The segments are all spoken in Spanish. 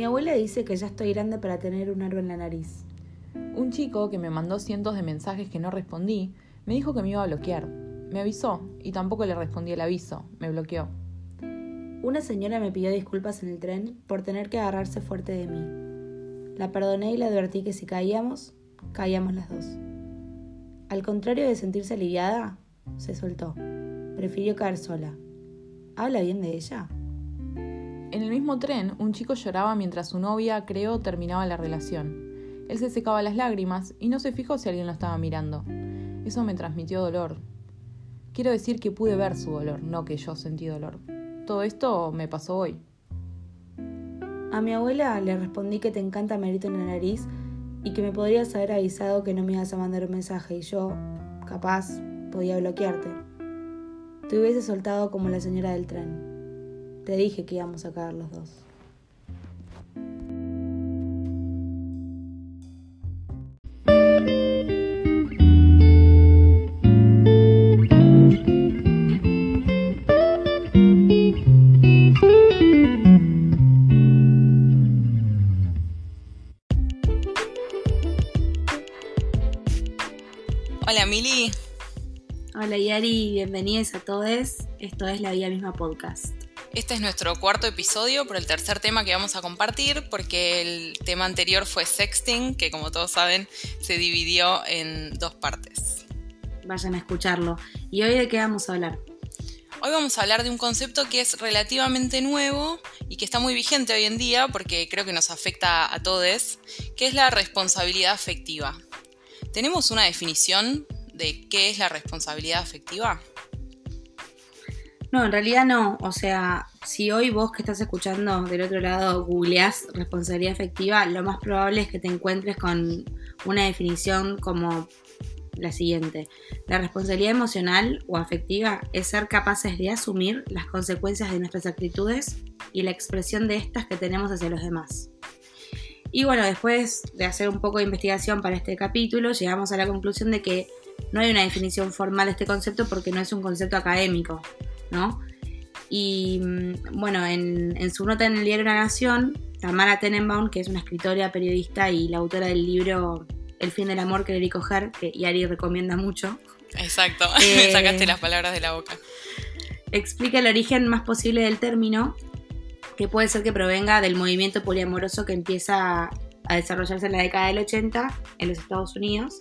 Mi abuela dice que ya estoy grande para tener un aro en la nariz. Un chico que me mandó cientos de mensajes que no respondí me dijo que me iba a bloquear. Me avisó y tampoco le respondí el aviso, me bloqueó. Una señora me pidió disculpas en el tren por tener que agarrarse fuerte de mí. La perdoné y le advertí que si caíamos, caíamos las dos. Al contrario de sentirse aliviada, se soltó. Prefirió caer sola. ¿Habla bien de ella? En el mismo tren, un chico lloraba mientras su novia, creo, terminaba la relación. Él se secaba las lágrimas y no se fijó si alguien lo estaba mirando. Eso me transmitió dolor. Quiero decir que pude ver su dolor, no que yo sentí dolor. Todo esto me pasó hoy. A mi abuela le respondí que te encanta Merito en la nariz y que me podrías haber avisado que no me ibas a mandar un mensaje y yo, capaz, podía bloquearte. Te hubiese soltado como la señora del tren. Te dije que íbamos a caer los dos. Hola Mili. Hola Yari, bienvenidos a todos. Esto es La Vida Misma Podcast. Este es nuestro cuarto episodio por el tercer tema que vamos a compartir, porque el tema anterior fue sexting, que como todos saben se dividió en dos partes. Vayan a escucharlo. ¿Y hoy de qué vamos a hablar? Hoy vamos a hablar de un concepto que es relativamente nuevo y que está muy vigente hoy en día porque creo que nos afecta a todos, que es la responsabilidad afectiva. ¿Tenemos una definición de qué es la responsabilidad afectiva? No, en realidad no. O sea, si hoy vos que estás escuchando del otro lado googleás responsabilidad afectiva, lo más probable es que te encuentres con una definición como la siguiente. La responsabilidad emocional o afectiva es ser capaces de asumir las consecuencias de nuestras actitudes y la expresión de estas que tenemos hacia los demás. Y bueno, después de hacer un poco de investigación para este capítulo, llegamos a la conclusión de que no hay una definición formal de este concepto porque no es un concepto académico. ¿No? Y mm, bueno, en, su nota en el diario La Nación, Tamara Tenenbaum, que es una escritora, periodista y la autora del libro El fin del amor que le coger, que Yari recomienda mucho. Exacto, me sacaste las palabras de la boca. Explica el origen más posible del término, que puede ser que provenga del movimiento poliamoroso que empieza a desarrollarse en la década del 80 en los Estados Unidos.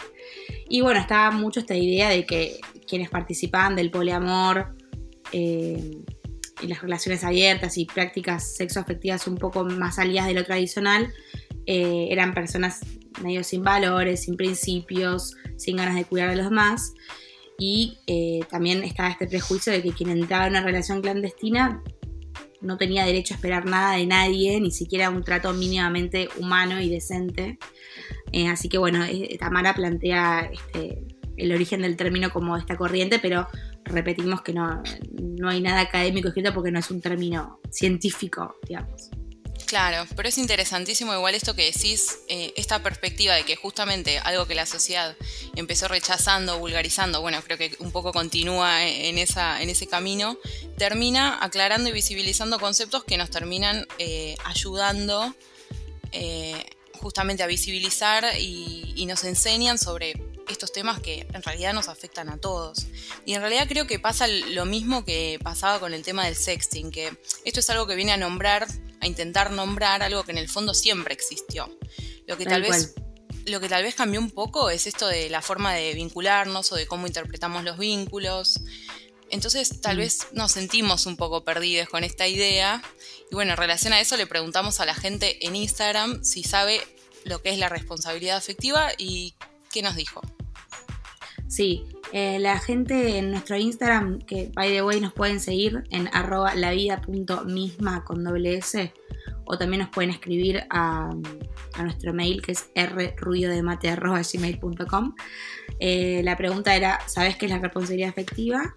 Y bueno, estaba mucho esta idea de que quienes participaban del poliamor eh, y las relaciones abiertas y prácticas sexoafectivas un poco más salidas de lo tradicional, eh, eran personas medio sin valores, sin principios, sin ganas de cuidar a los demás. Y eh, también estaba este prejuicio de que quien entraba en una relación clandestina no tenía derecho a esperar nada de nadie, ni siquiera un trato mínimamente humano y decente. así que bueno, Tamara plantea este, el origen del término como esta corriente, pero repetimos que no, no hay nada académico escrito porque no es un término científico, digamos. Claro, pero es interesantísimo igual esto que decís, eh, esta perspectiva de que justamente algo que la sociedad empezó rechazando, vulgarizando, bueno, creo que un poco continúa en, esa, en ese camino, termina aclarando y visibilizando conceptos que nos terminan eh, ayudando eh, justamente a visibilizar y, y nos enseñan sobre estos temas que en realidad nos afectan a todos. Y en realidad creo que pasa lo mismo que pasaba con el tema del sexting, que esto es algo que viene a nombrar, a intentar nombrar algo que en el fondo siempre existió. Lo que tal, vez lo que tal vez cambió un poco es esto de la forma de vincularnos o de cómo interpretamos los vínculos. Entonces tal mm. vez nos sentimos un poco perdidos con esta idea. Y bueno, en relación a eso le preguntamos a la gente en Instagram si sabe lo que es la responsabilidad afectiva y qué nos dijo. Sí, eh, la gente en nuestro Instagram, que by the way nos pueden seguir en arroba lavida.misma con doble S, o también nos pueden escribir a, nuestro mail que es rruidodemate.gmail.com. Eh, la pregunta era, ¿sabes qué es la responsabilidad afectiva?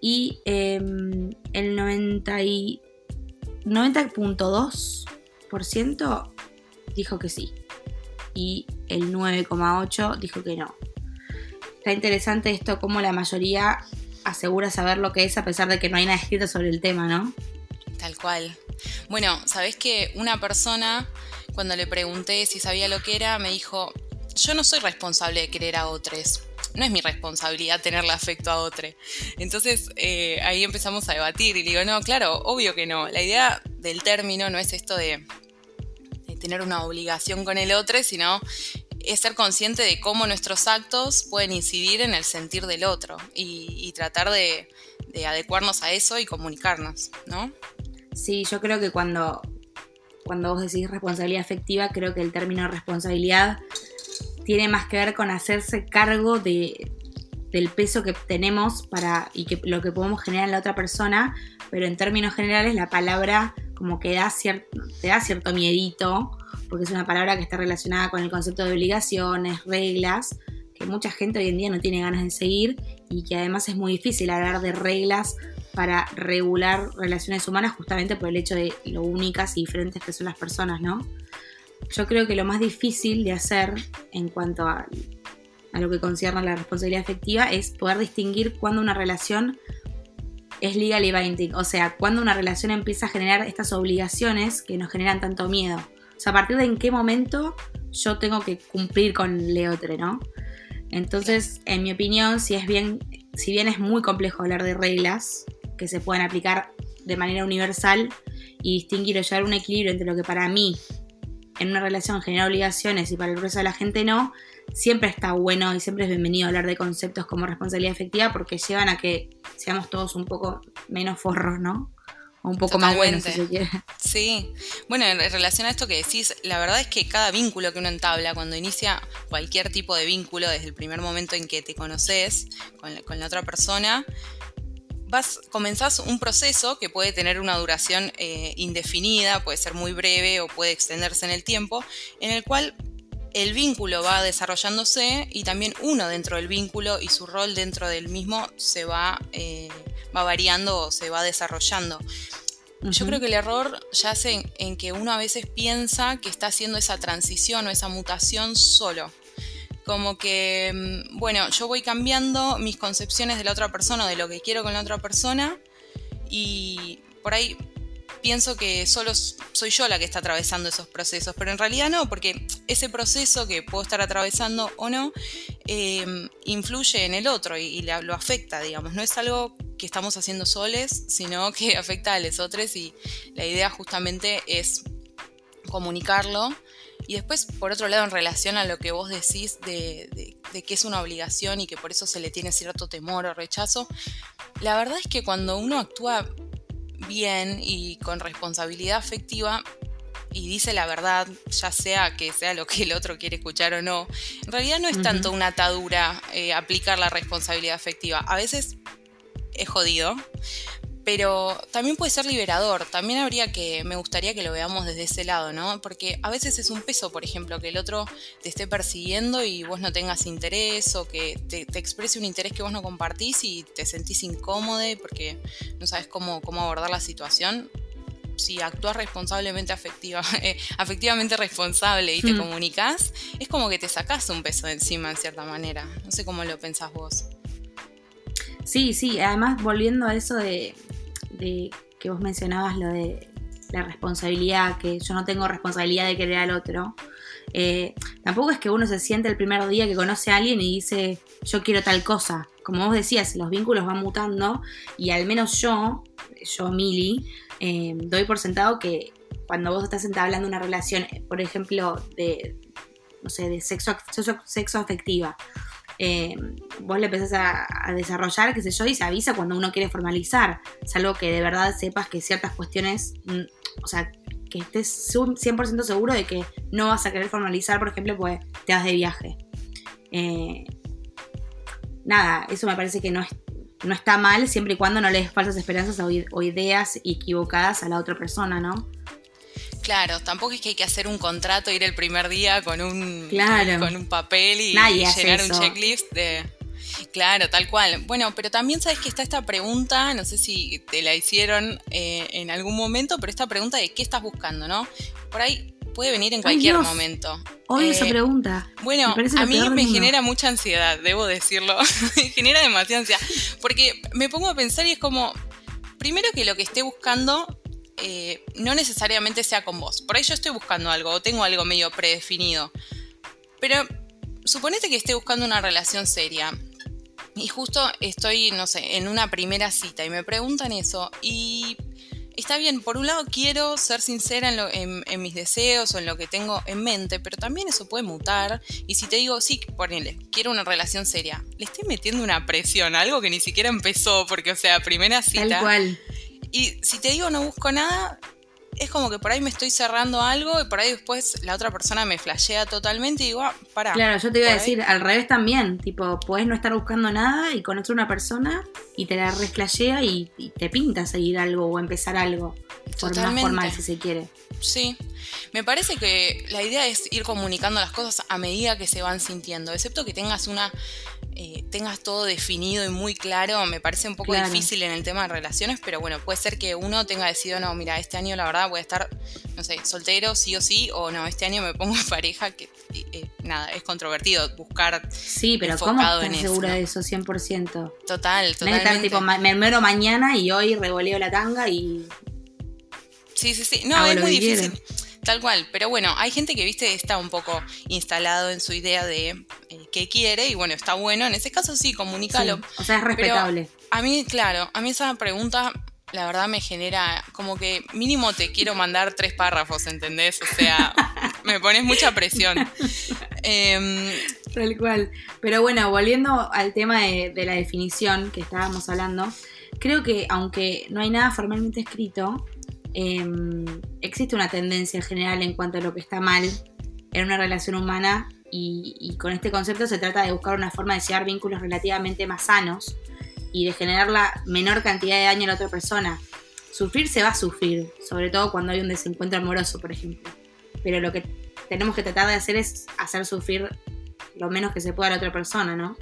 Y em, el 90.2% dijo que sí. Y el 9,8% dijo que no. Está interesante esto, como la mayoría asegura saber lo que es a pesar de que no hay nada escrito sobre el tema, ¿no? Tal cual. Bueno, sabés que una persona, cuando le pregunté si sabía lo que era, me dijo, yo no soy responsable de querer a otros. No es mi responsabilidad tenerle afecto a otro. Entonces eh, ahí empezamos a debatir y digo, no, claro, obvio que no. La idea del término no es esto de, tener una obligación con el otro, sino es ser consciente de cómo nuestros actos pueden incidir en el sentir del otro y, tratar de, de, adecuarnos a eso y comunicarnos, ¿no? Sí, yo creo que cuando, cuando vos decís responsabilidad afectiva, creo que el término responsabilidad tiene más que ver con hacerse cargo de, del peso que tenemos para y que lo que podemos generar en la otra persona, pero en términos generales la palabra como que da cierto, te da cierto miedito, porque es una palabra que está relacionada con el concepto de obligaciones, reglas, que mucha gente hoy en día no tiene ganas de seguir y que además es muy difícil hablar de reglas para regular relaciones humanas justamente por el hecho de lo únicas y diferentes que son las personas, ¿no? Yo creo que lo más difícil de hacer en cuanto a, lo que concierne a la responsabilidad afectiva es poder distinguir cuando una relación es legally binding, o sea, cuando una relación empieza a generar estas obligaciones que nos generan tanto miedo. O sea, a partir de en qué momento yo tengo que cumplir con Leotre, ¿no? Entonces, en mi opinión, si es bien, si bien es muy complejo hablar de reglas, que se puedan aplicar de manera universal y distinguir o llevar un equilibrio entre lo que para mí en una relación genera obligaciones y para el resto de la gente no, siempre está bueno y siempre es bienvenido hablar de conceptos como responsabilidad efectiva porque llevan a que seamos todos un poco menos forros, ¿no? O un poco más buenos, si se quiere. Sí. Bueno, en relación a esto que decís, la verdad es que cada vínculo que uno entabla, cuando inicia cualquier tipo de vínculo, desde el primer momento en que te conoces con con la otra persona, vas, comenzás un proceso que puede tener una duración eh, indefinida, puede ser muy breve o puede extenderse en el tiempo, en el cual el vínculo va desarrollándose y también uno dentro del vínculo y su rol dentro del mismo se va, eh, va variando o se va desarrollando. Yo creo que el error yace en, en que uno a veces piensa que está haciendo esa transición o esa mutación solo como que, mm, bueno, yo voy cambiando mis concepciones de la otra persona, de lo que quiero con la otra persona, y por ahí pienso que solo soy yo la que está atravesando esos procesos, pero en realidad no, porque ese proceso que puedo estar atravesando o no, em, influye en el otro y, lo afecta, digamos, no es algo que estamos haciendo soles, sino que afecta a los otros y la idea justamente es comunicarlo. Y después, por otro lado, en relación a lo que vos decís de, que es una obligación y que por eso se le tiene cierto temor o rechazo, la verdad es que cuando uno actúa bien y con responsabilidad afectiva, y dice la verdad, ya sea que sea lo que el otro quiere escuchar o no, en realidad no es tanto una atadura eh, aplicar la responsabilidad afectiva. A veces es jodido, pero también puede ser liberador. También habría que, me gustaría que lo veamos desde ese lado, ¿no? Porque a veces es un peso, por ejemplo, que el otro te esté persiguiendo y vos no tengas interés o que te, exprese un interés que vos no compartís y te sentís incómodo porque no sabes cómo, cómo abordar la situación. Si actúas responsablemente afectiva, eh, afectivamente responsable y te hmm. comunicas, es como que te sacás un peso de encima en cierta manera. No sé cómo lo pensás vos. Sí, sí, además volviendo a eso de, de que vos mencionabas lo de la responsabilidad, que yo no tengo responsabilidad de querer al otro. Eh, tampoco es que uno se siente el primer día que conoce a alguien y dice, yo quiero tal cosa. Como vos decías, los vínculos van mutando y al menos yo, yo Mili, eh, doy por sentado que cuando vos estás entablando una relación, por ejemplo, de, no sé, de sexo, sexo, sexo afectiva, eh, vos le empezás a, desarrollar, qué sé yo, y se avisa cuando uno quiere formalizar. Es algo que de verdad sepas que ciertas cuestiones, mm, o sea, que estés 100% seguro de que no vas a querer formalizar, por ejemplo, pues te vas de viaje. Eh, nada, eso me parece que no, no está mal siempre y cuando no le des falsas esperanzas o ideas equivocadas a la otra persona, ¿no? Claro, tampoco es que hay que hacer un contrato, ir el primer día con un, con un papel y, llenar un checklist de... Claro, tal cual. Bueno, pero también sabes que está esta pregunta, no sé si te la hicieron eh, en algún momento, pero esta pregunta de qué estás buscando, ¿no? Por ahí puede venir en cualquier momento. Odio esa eh, pregunta. Bueno, a mí me genera mucha ansiedad, debo decirlo. me genera demasiada ansiedad. Porque me pongo a pensar y es como, primero que lo que esté buscando eh, no necesariamente sea con vos. Por ahí yo estoy buscando algo o tengo algo medio predefinido. Pero suponete que esté buscando una relación seria y justo estoy, no sé, en una primera cita y me preguntan eso y está bien, por un lado quiero ser sincera en, mis deseos o en lo que tengo en mente, pero también eso puede mutar. Y si te digo, sí, ponele, quiero una relación seria, le estoy metiendo una presión, algo que ni siquiera empezó, porque, o sea, primera cita. Tal cual. Y si te digo no busco nada, es como que por ahí me estoy cerrando algo y por ahí después la otra persona me flashea totalmente y digo, ah, pará. Claro, yo te iba a decir al revés también. Tipo, puedes no estar buscando nada y conocer una persona y te la reflashea y, y te pinta seguir algo o empezar algo. Por más formal si se quiere. Sí. Me parece que la idea es ir comunicando las cosas a medida que se van sintiendo, excepto que tengas una eh, tengas todo definido y muy claro, me parece un poco difícil en el tema de relaciones, pero bueno, puede ser que uno tenga decidido, no, mira, este año la verdad voy a estar, no sé, soltero, sí o sí, o no, este año me pongo en pareja, que eh, nada, es controvertido buscar. Sí, pero ¿cómo estás segura de eso 100%? Total, totalmente. tipo, me muero mañana y hoy revoleo la tanga y. Sí, sí, sí. No, es muy difícil. Tal cual, pero bueno, hay gente que, viste, está un poco instalado en su idea de eh, qué quiere y bueno, está bueno, en ese caso sí, comunícalo. o sea, es respetable. a mí, claro, a mí esa pregunta la verdad me genera como que mínimo te quiero mandar tres párrafos, ¿entendés? O sea, me pones mucha presión. Em, Tal cual. Pero bueno, volviendo al tema de, de la definición que estábamos hablando, creo que aunque no hay nada formalmente escrito, Em, existe una tendencia general en cuanto a lo que está mal en una relación humana y, con este concepto se trata de buscar una forma de llevar vínculos relativamente más sanos y de generar la menor cantidad de daño a la otra persona. Sufrir se va a sufrir, sobre todo cuando hay un desencuentro amoroso, por ejemplo. Pero lo que tenemos que tratar de hacer es hacer sufrir lo menos que se pueda a la otra persona, ¿no?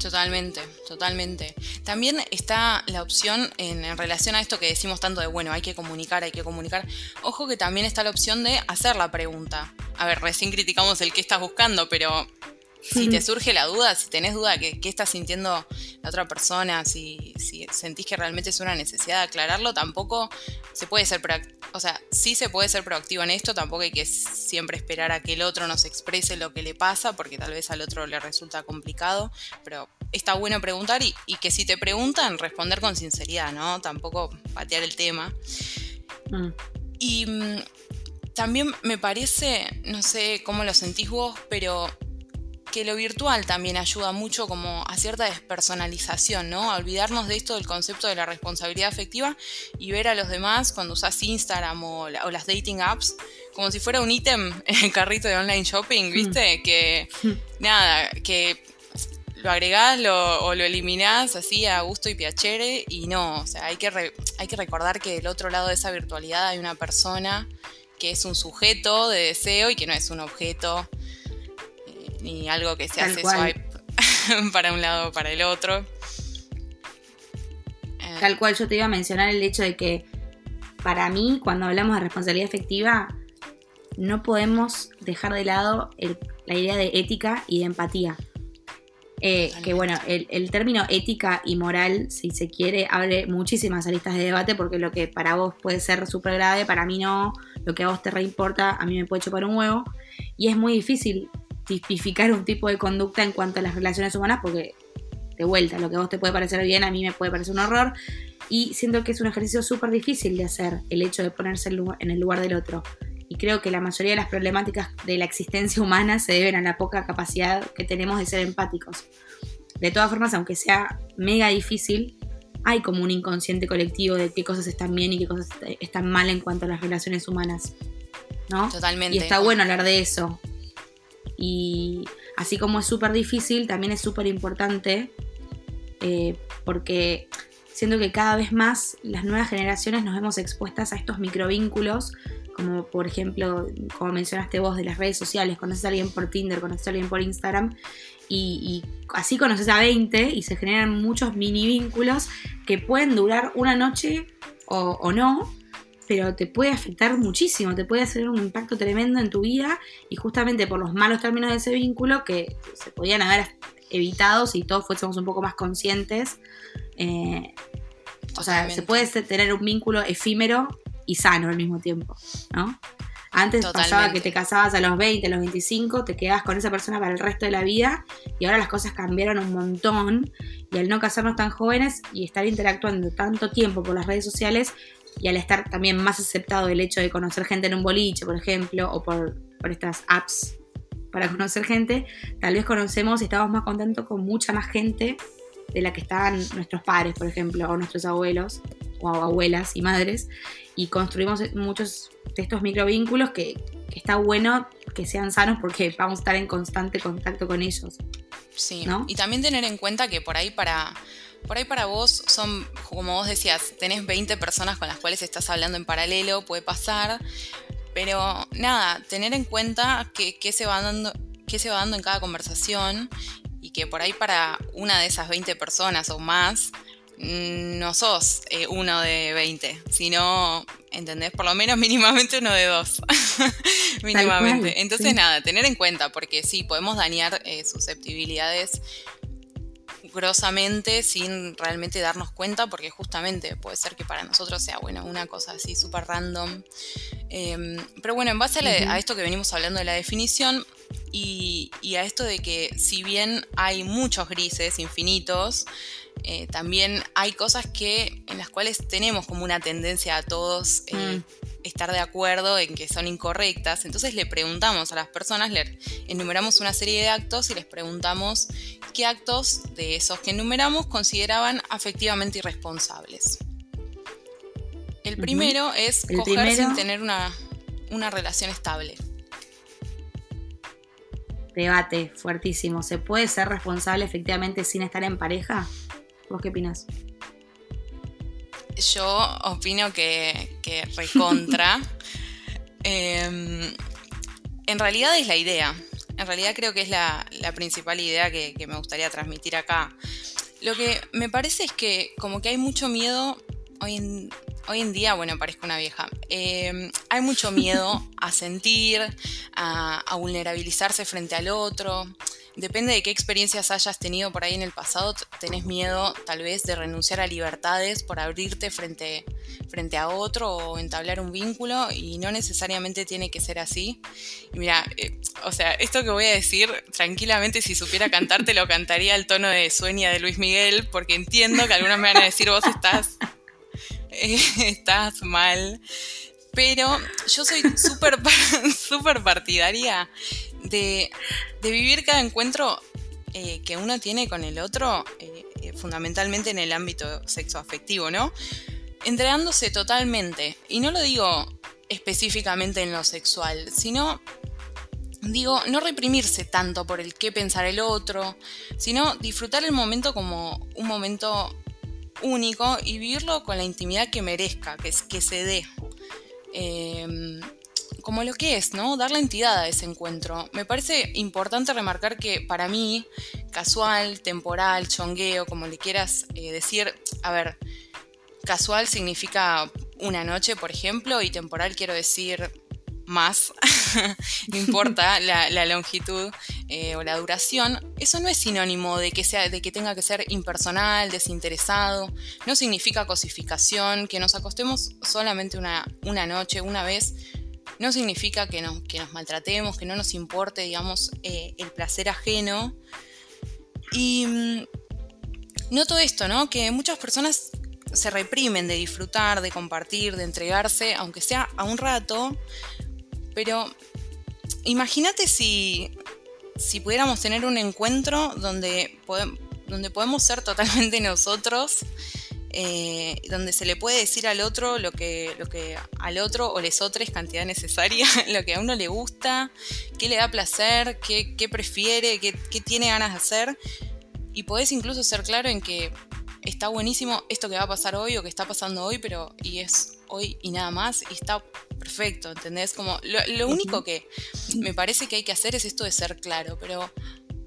Totalmente, totalmente. También está la opción en, relación a esto que decimos tanto de, bueno, hay que comunicar, hay que comunicar. Ojo que también está la opción de hacer la pregunta. A ver, recién criticamos el que estás buscando, pero si te surge la duda, si tenés duda de qué está sintiendo la otra persona, si, si, sentís que realmente es una necesidad de aclararlo, tampoco se puede ser o sea, sí se puede ser proactivo en esto, tampoco hay que siempre esperar a que el otro nos exprese lo que le pasa, porque tal vez al otro le resulta complicado, pero está bueno preguntar y, que si te preguntan, responder con sinceridad, ¿no? Tampoco patear el tema. Mm. Y mm, también me parece, no sé cómo lo sentís vos, pero que lo virtual también ayuda mucho como a cierta despersonalización, ¿no? A olvidarnos de esto del concepto de la responsabilidad afectiva y ver a los demás cuando usas Instagram o, las dating apps como si fuera un ítem en el carrito de online shopping, hmm. ¿viste? Que nada, que lo agregás o lo eliminás así a gusto y piacere y no, o sea, hay que, hay que recordar que del otro lado de esa virtualidad hay una persona que es un sujeto de deseo y que no es un objeto ni algo que se hace swipe para un lado o para el otro. Eh, Tal cual yo te iba a mencionar el hecho de que para mí cuando hablamos de responsabilidad efectiva no podemos dejar de lado la idea de ética y de empatía. Eh, que bueno, el, término ética y moral, si se quiere, abre muchísimas aristas de debate porque lo que para vos puede ser súper grave, para mí no, lo que a vos te reimporta, a mí me puede chupar un huevo. Y es muy difícil tipificar un tipo de conducta en cuanto a las relaciones humanas, porque de vuelta, lo que a vos te puede parecer bien, a mí me puede parecer un horror. Y siento que es un ejercicio súper difícil de hacer, el hecho de ponerse en el lugar del otro. Y creo que la mayoría de las problemáticas de la existencia humana se deben a la poca capacidad que tenemos de ser empáticos. De todas formas, aunque sea mega difícil, hay como un inconsciente colectivo de qué cosas están bien y qué cosas están mal en cuanto a las relaciones humanas. ¿no? Totalmente. Y está bueno hablar de eso, y así como es súper difícil, también es súper importante eh, porque siento que cada vez más las nuevas generaciones nos vemos expuestas a estos microvínculos, como por ejemplo, como mencionaste vos, de las redes sociales, conoces a alguien por Tinder, conoces a alguien por Instagram, y, así conoces a 20 y se generan muchos mini vínculos que pueden durar una noche o, o no, pero te puede afectar muchísimo, te puede hacer un impacto tremendo en tu vida y justamente por los malos términos de ese vínculo que se podían haber evitado si todos fuésemos un poco más conscientes, eh, O sea, se puede tener un vínculo efímero y sano al mismo tiempo, ¿no? Antes pasaba que te casabas a los 20, a los 25, te quedabas con esa persona para el resto de la vida y ahora las cosas cambiaron un montón y al no casarnos tan jóvenes y estar interactuando tanto tiempo por las redes sociales y al estar también más aceptado el hecho de conocer gente en un boliche, por ejemplo, o por, por estas apps para conocer gente, tal vez conocemos y estamos más contentos con mucha más gente de la que estaban nuestros padres, por ejemplo, o nuestros abuelos, o abuelas y madres, y construimos muchos de estos microvínculos que, que está bueno que sean sanos porque vamos a estar en constante contacto con ellos. Sí, y también tener en cuenta que por ahí para, por ahí para vos son, como vos decías, tenés 20 personas con las cuales estás hablando en paralelo, puede pasar, pero nada, tener en cuenta que, se va dando, qué se va dando en cada conversación y que por ahí para una de esas 20 personas o más mm, no sos eh, uno de 20, sino, ¿entendés? Por lo menos mínimamente uno de dos. mínimamente. Entonces, nada, tener en cuenta, porque sí, podemos dañar eh, susceptibilidades grosamente sin realmente darnos cuenta, porque justamente puede ser que para nosotros sea, bueno, una cosa así súper random. Em, pero bueno, en base a, esto que venimos hablando de la definición y, a esto de que si bien hay muchos grises infinitos, eh, también hay cosas que en las cuales tenemos como una tendencia a todos eh, mm. estar de acuerdo en que son incorrectas. Entonces le preguntamos a las personas, le enumeramos una serie de actos y les preguntamos qué actos de esos que enumeramos consideraban afectivamente irresponsables. El primero es coger sin tener una, una relación estable. Debate fuertísimo. ¿Se puede ser responsable efectivamente sin estar en pareja? ¿Vos qué opinas? Yo opino que, que recontra. Em, en realidad es la idea. En realidad creo que es la, principal idea que, me gustaría transmitir acá. Lo que me parece es que como que hay mucho miedo hoy en, hoy en día, bueno, parezco una vieja, eh, hay mucho miedo a sentir, a, a, vulnerabilizarse frente al otro depende de qué experiencias hayas tenido por ahí en el pasado, tenés miedo tal vez de renunciar a libertades por abrirte frente, frente a otro o entablar un vínculo y no necesariamente tiene que ser así. Y mira, eh, o sea, esto que voy a decir, tranquilamente si supiera cantarte lo cantaría al tono de Sueña de Luis Miguel, porque entiendo que algunos me van a decir vos estás, estás mal. Pero yo soy súper super partidaria de, vivir cada encuentro eh, que uno tiene con el otro, eh, eh, fundamentalmente en el ámbito sexoafectivo, ¿no? Entregándose totalmente. Y no lo digo específicamente en lo sexual, sino digo, no reprimirse tanto por el qué pensar el otro, sino disfrutar el momento como un momento único y vivirlo con la intimidad que merezca, que, que se dé como lo que es, ¿no? Dar la entidad a ese encuentro. Me parece importante remarcar que para mí, casual, temporal, chongueo, como le quieras eh, decir, a ver, casual significa una noche, por ejemplo, y temporal quiero decir más, no importa la, longitud eh, o la duración, eso no es sinónimo de que, sea, de que tenga que ser impersonal, desinteresado, no significa cosificación, que nos acostemos solamente una, una noche, una vez, no significa que nos, que nos maltratemos, que no nos importe, digamos, eh, el placer ajeno. Y mm, noto esto, ¿no? Que muchas personas se reprimen de disfrutar, de compartir, de entregarse, aunque sea a un rato, pero imagínate si, si pudiéramos tener un encuentro donde, donde podemos ser totalmente nosotros eh, donde se le puede decir al otro lo que, lo que al otro o les otros cantidad necesaria, lo que a uno le gusta, qué le da placer, qué, prefiere, qué, tiene ganas de hacer. Y podés incluso ser claro en que está buenísimo esto que va a pasar hoy o que está pasando hoy, pero y es hoy y nada más, y está perfecto, ¿entendés? Como lo, único que me parece que hay que hacer es esto de ser claro, pero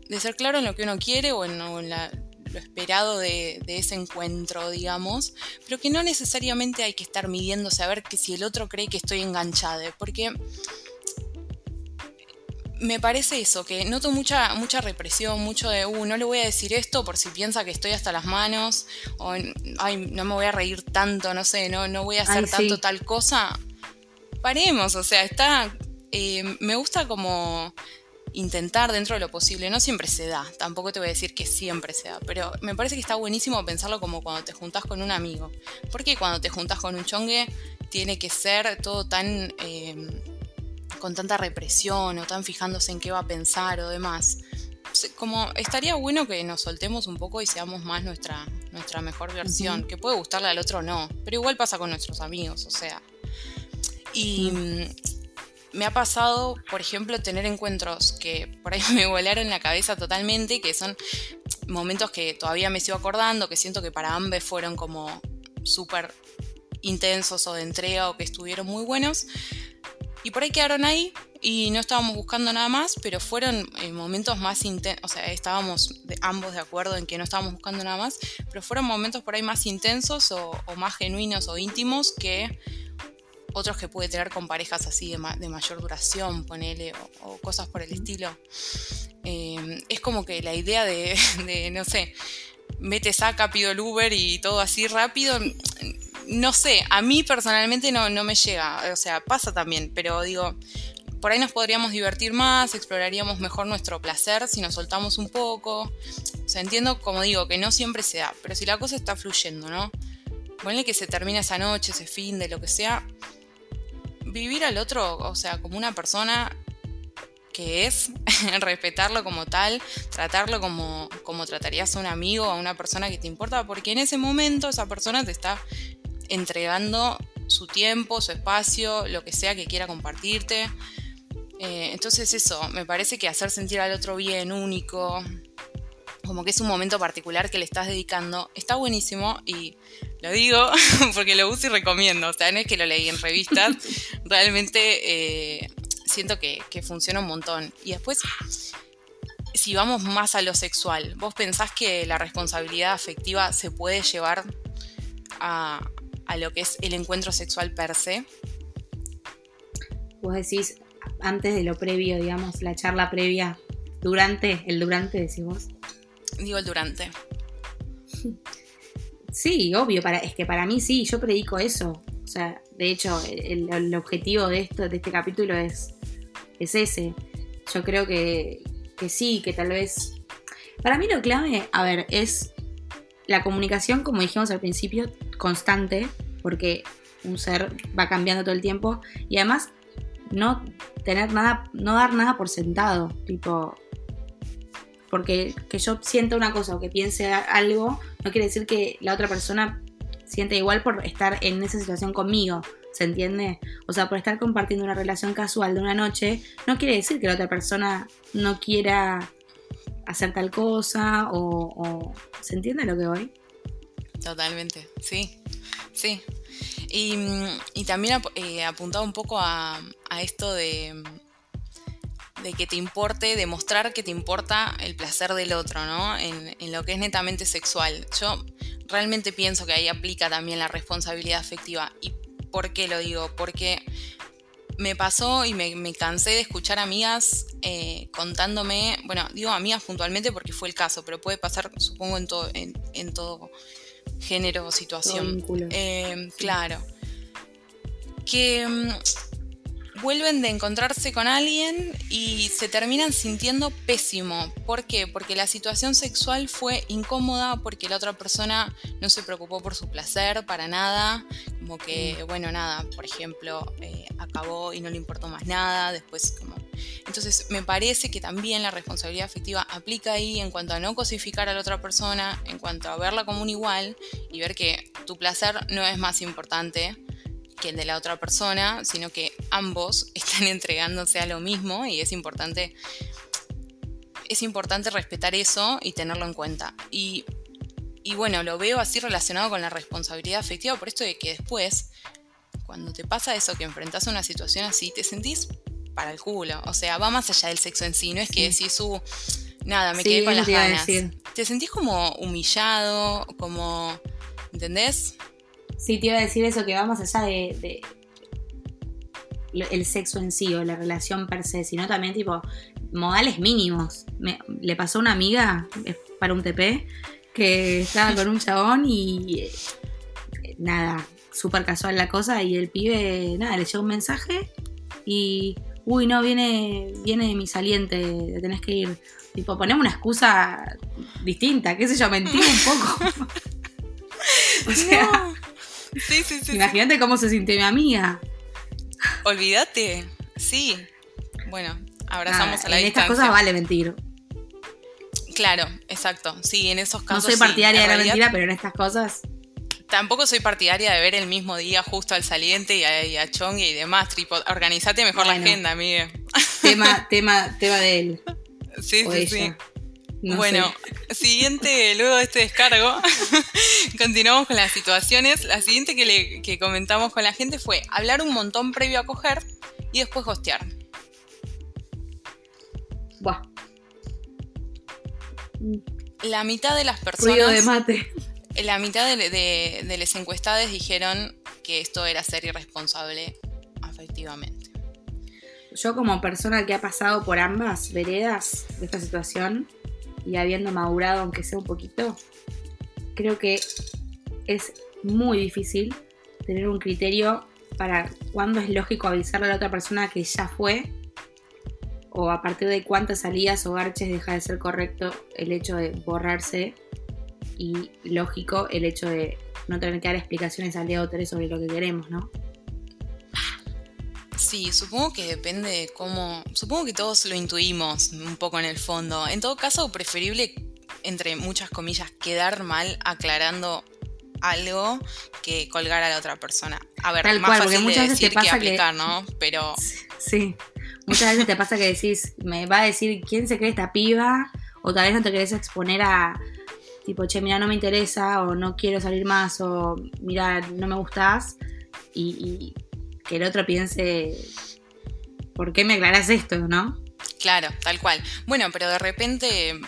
de ser claro en lo que uno quiere o en la, lo esperado de, ese encuentro, digamos, pero que no necesariamente hay que estar midiéndose a ver que si el otro cree que estoy enganchada, porque me parece eso, que noto mucha, mucha represión, mucho de, uh, no le voy a decir esto por si piensa que estoy hasta las manos, o, ay, no me voy a reír tanto, no sé, no, no voy a hacer tanto tal cosa. Paremos, o sea, está, eh, me gusta como intentar dentro de lo posible, no siempre se da, tampoco te voy a decir que siempre se da, pero me parece que está buenísimo pensarlo como cuando te juntas con un amigo, porque cuando te juntas con un chongue tiene que ser todo tan... Eh, con tanta represión o tan fijándose en qué va a pensar o demás. Como estaría bueno que nos soltemos un poco y seamos más nuestra, nuestra mejor versión, que puede gustarle al otro o no, pero igual pasa con nuestros amigos, o sea. Y mm, me ha pasado, por ejemplo, tener encuentros que por ahí me volaron la cabeza totalmente, que son momentos que todavía me sigo acordando, que siento que para ambos fueron como súper intensos o de entrega o que estuvieron muy buenos. Y por ahí quedaron ahí y no estábamos buscando nada más, pero fueron eh, momentos más intensos, o sea, estábamos ambos de acuerdo en que no estábamos buscando nada más, pero fueron momentos por ahí más intensos o, más genuinos o íntimos que otros que pude tener con parejas así de, mayor duración, ponele, o, cosas por el estilo. Eh, es como que la idea de, de, no sé, mete, saca, pido el Uber y todo así rápido, no sé, a mí personalmente no, no me llega, o sea, pasa también, pero digo, por ahí nos podríamos divertir más, exploraríamos mejor nuestro placer si nos soltamos un poco. O sea, entiendo, como digo, que no siempre se da, pero si la cosa está fluyendo, ¿no? Ponle que se termina esa noche, ese fin de lo que sea. Vivir al otro, o sea, como una persona que es, respetarlo como tal, tratarlo como, como tratarías a un amigo, a una persona que te importa, porque en ese momento esa persona te está entregando su tiempo, su espacio, lo que sea que quiera compartirte. Eh, entonces eso, me parece que hacer sentir al otro bien, único, como que es un momento particular que le estás dedicando, está buenísimo y lo digo porque lo uso y recomiendo, o sea, no es que lo leí en revistas, realmente eh, siento que, que funciona un montón. Y después, si vamos más a lo sexual, ¿vos pensás que la responsabilidad afectiva se puede llevar a, a lo que es el encuentro sexual per se. Vos decís, antes de lo previo, digamos, la charla previa, durante, el durante decimos. Digo el durante. Sí, obvio, para, es que para mí sí, yo predico eso. O sea, de hecho, el, objetivo de esto, de este capítulo es, es ese. Yo creo que, que sí, que tal vez. Para mí lo clave, a ver, es la comunicación, como dijimos al principio, constante, porque un ser va cambiando todo el tiempo, y además no tener nada, no dar nada por sentado, tipo, porque que yo sienta una cosa o que piense algo, no quiere decir que la otra persona siente igual por estar en esa situación conmigo. ¿Se entiende? O sea, por estar compartiendo una relación casual de una noche, no quiere decir que la otra persona no quiera hacer tal cosa o, ¿se entiende lo que voy? Totalmente, sí, sí. Y, también eh, apuntaba un poco a, esto de, de, que te importe, demostrar que te importa el placer del otro, ¿no? En, en, lo que es netamente sexual. Yo realmente pienso que ahí aplica también la responsabilidad afectiva. ¿Y por qué lo digo? Porque me pasó y me, cansé de escuchar amigas eh, contándome, bueno, digo amigas puntualmente porque fue el caso, pero puede pasar, supongo, en todo, en, todo género o situación. Eh, claro. Que mm, vuelven de encontrarse con alguien y se terminan sintiendo pésimo. ¿Por qué? Porque la situación sexual fue incómoda, porque la otra persona no se preocupó por su placer para nada, como que, mm. bueno, nada, por ejemplo, eh, acabó y no le importó más nada, después como... Entonces me parece que también la responsabilidad afectiva aplica ahí en cuanto a no cosificar a la otra persona, en cuanto a verla como un igual y ver que tu placer no es más importante que el de la otra persona, sino que ambos están entregándose a lo mismo y es importante, es importante respetar eso y tenerlo en cuenta. Y, bueno, lo veo así relacionado con la responsabilidad afectiva, por esto de que después, cuando te pasa eso, que enfrentas una situación así, te sentís para el culo. O sea, va más allá del sexo en sí, no es que decís, uh, nada, me quedé con las ganas. Te sentís como humillado, como, ¿entendés? Sí, te iba a decir eso, que va más allá de, el sexo en sí o la relación per se, sino también tipo modales mínimos. le pasó a una amiga para un TP que estaba con un chabón y eh, nada, súper casual la cosa y el pibe, nada, le llegó un mensaje y, uy, no, viene, viene mi saliente, tenés que ir. Tipo, ponemos una excusa distinta, qué sé yo, mentir un poco. o sea, sí, sí, sí, imagínate cómo se sintió mi amiga. Olvídate, sí. Bueno, abrazamos a la En estas cosas vale mentir. Claro, exacto. Sí, en esos casos. No soy partidaria de la mentira, pero en estas cosas. Tampoco soy partidaria de ver el mismo día justo al saliente y a, y Chong y demás. Tipo, organizate mejor la agenda, amiga. Tema, tema, tema de él. Sí, sí, sí. Bueno, siguiente, luego de este descargo, continuamos con las situaciones. La siguiente que, le, que comentamos con la gente fue hablar un montón previo a coger y después hostear. Buah. La mitad de las personas. Ruido de mate. La mitad de, de, las encuestadas dijeron que esto era ser irresponsable afectivamente. Yo como persona que ha pasado por ambas veredas de esta situación y habiendo madurado aunque sea un poquito, creo que es muy difícil tener un criterio para cuándo es lógico avisarle a la otra persona que ya fue o a partir de cuántas salidas o garches deja de ser correcto el hecho de borrarse y lógico el hecho de no tener que dar explicaciones al día 3 sobre lo que queremos, ¿no? Sí, supongo que depende de cómo. Supongo que todos lo intuimos un poco en el fondo. En todo caso, preferible, entre muchas comillas, quedar mal aclarando algo que colgar a la otra persona. A ver, más fácil de decir que aplicar, ¿no? Pero. Sí. Muchas veces te pasa que decís, me va a decir quién se cree esta piba, o tal vez no te querés exponer a, tipo, che, mira, no me interesa, o no quiero salir más, o mira, no me gustás, y, que el otro piense, ¿por qué me aclarás esto, no? Claro, tal cual. Bueno, pero de repente,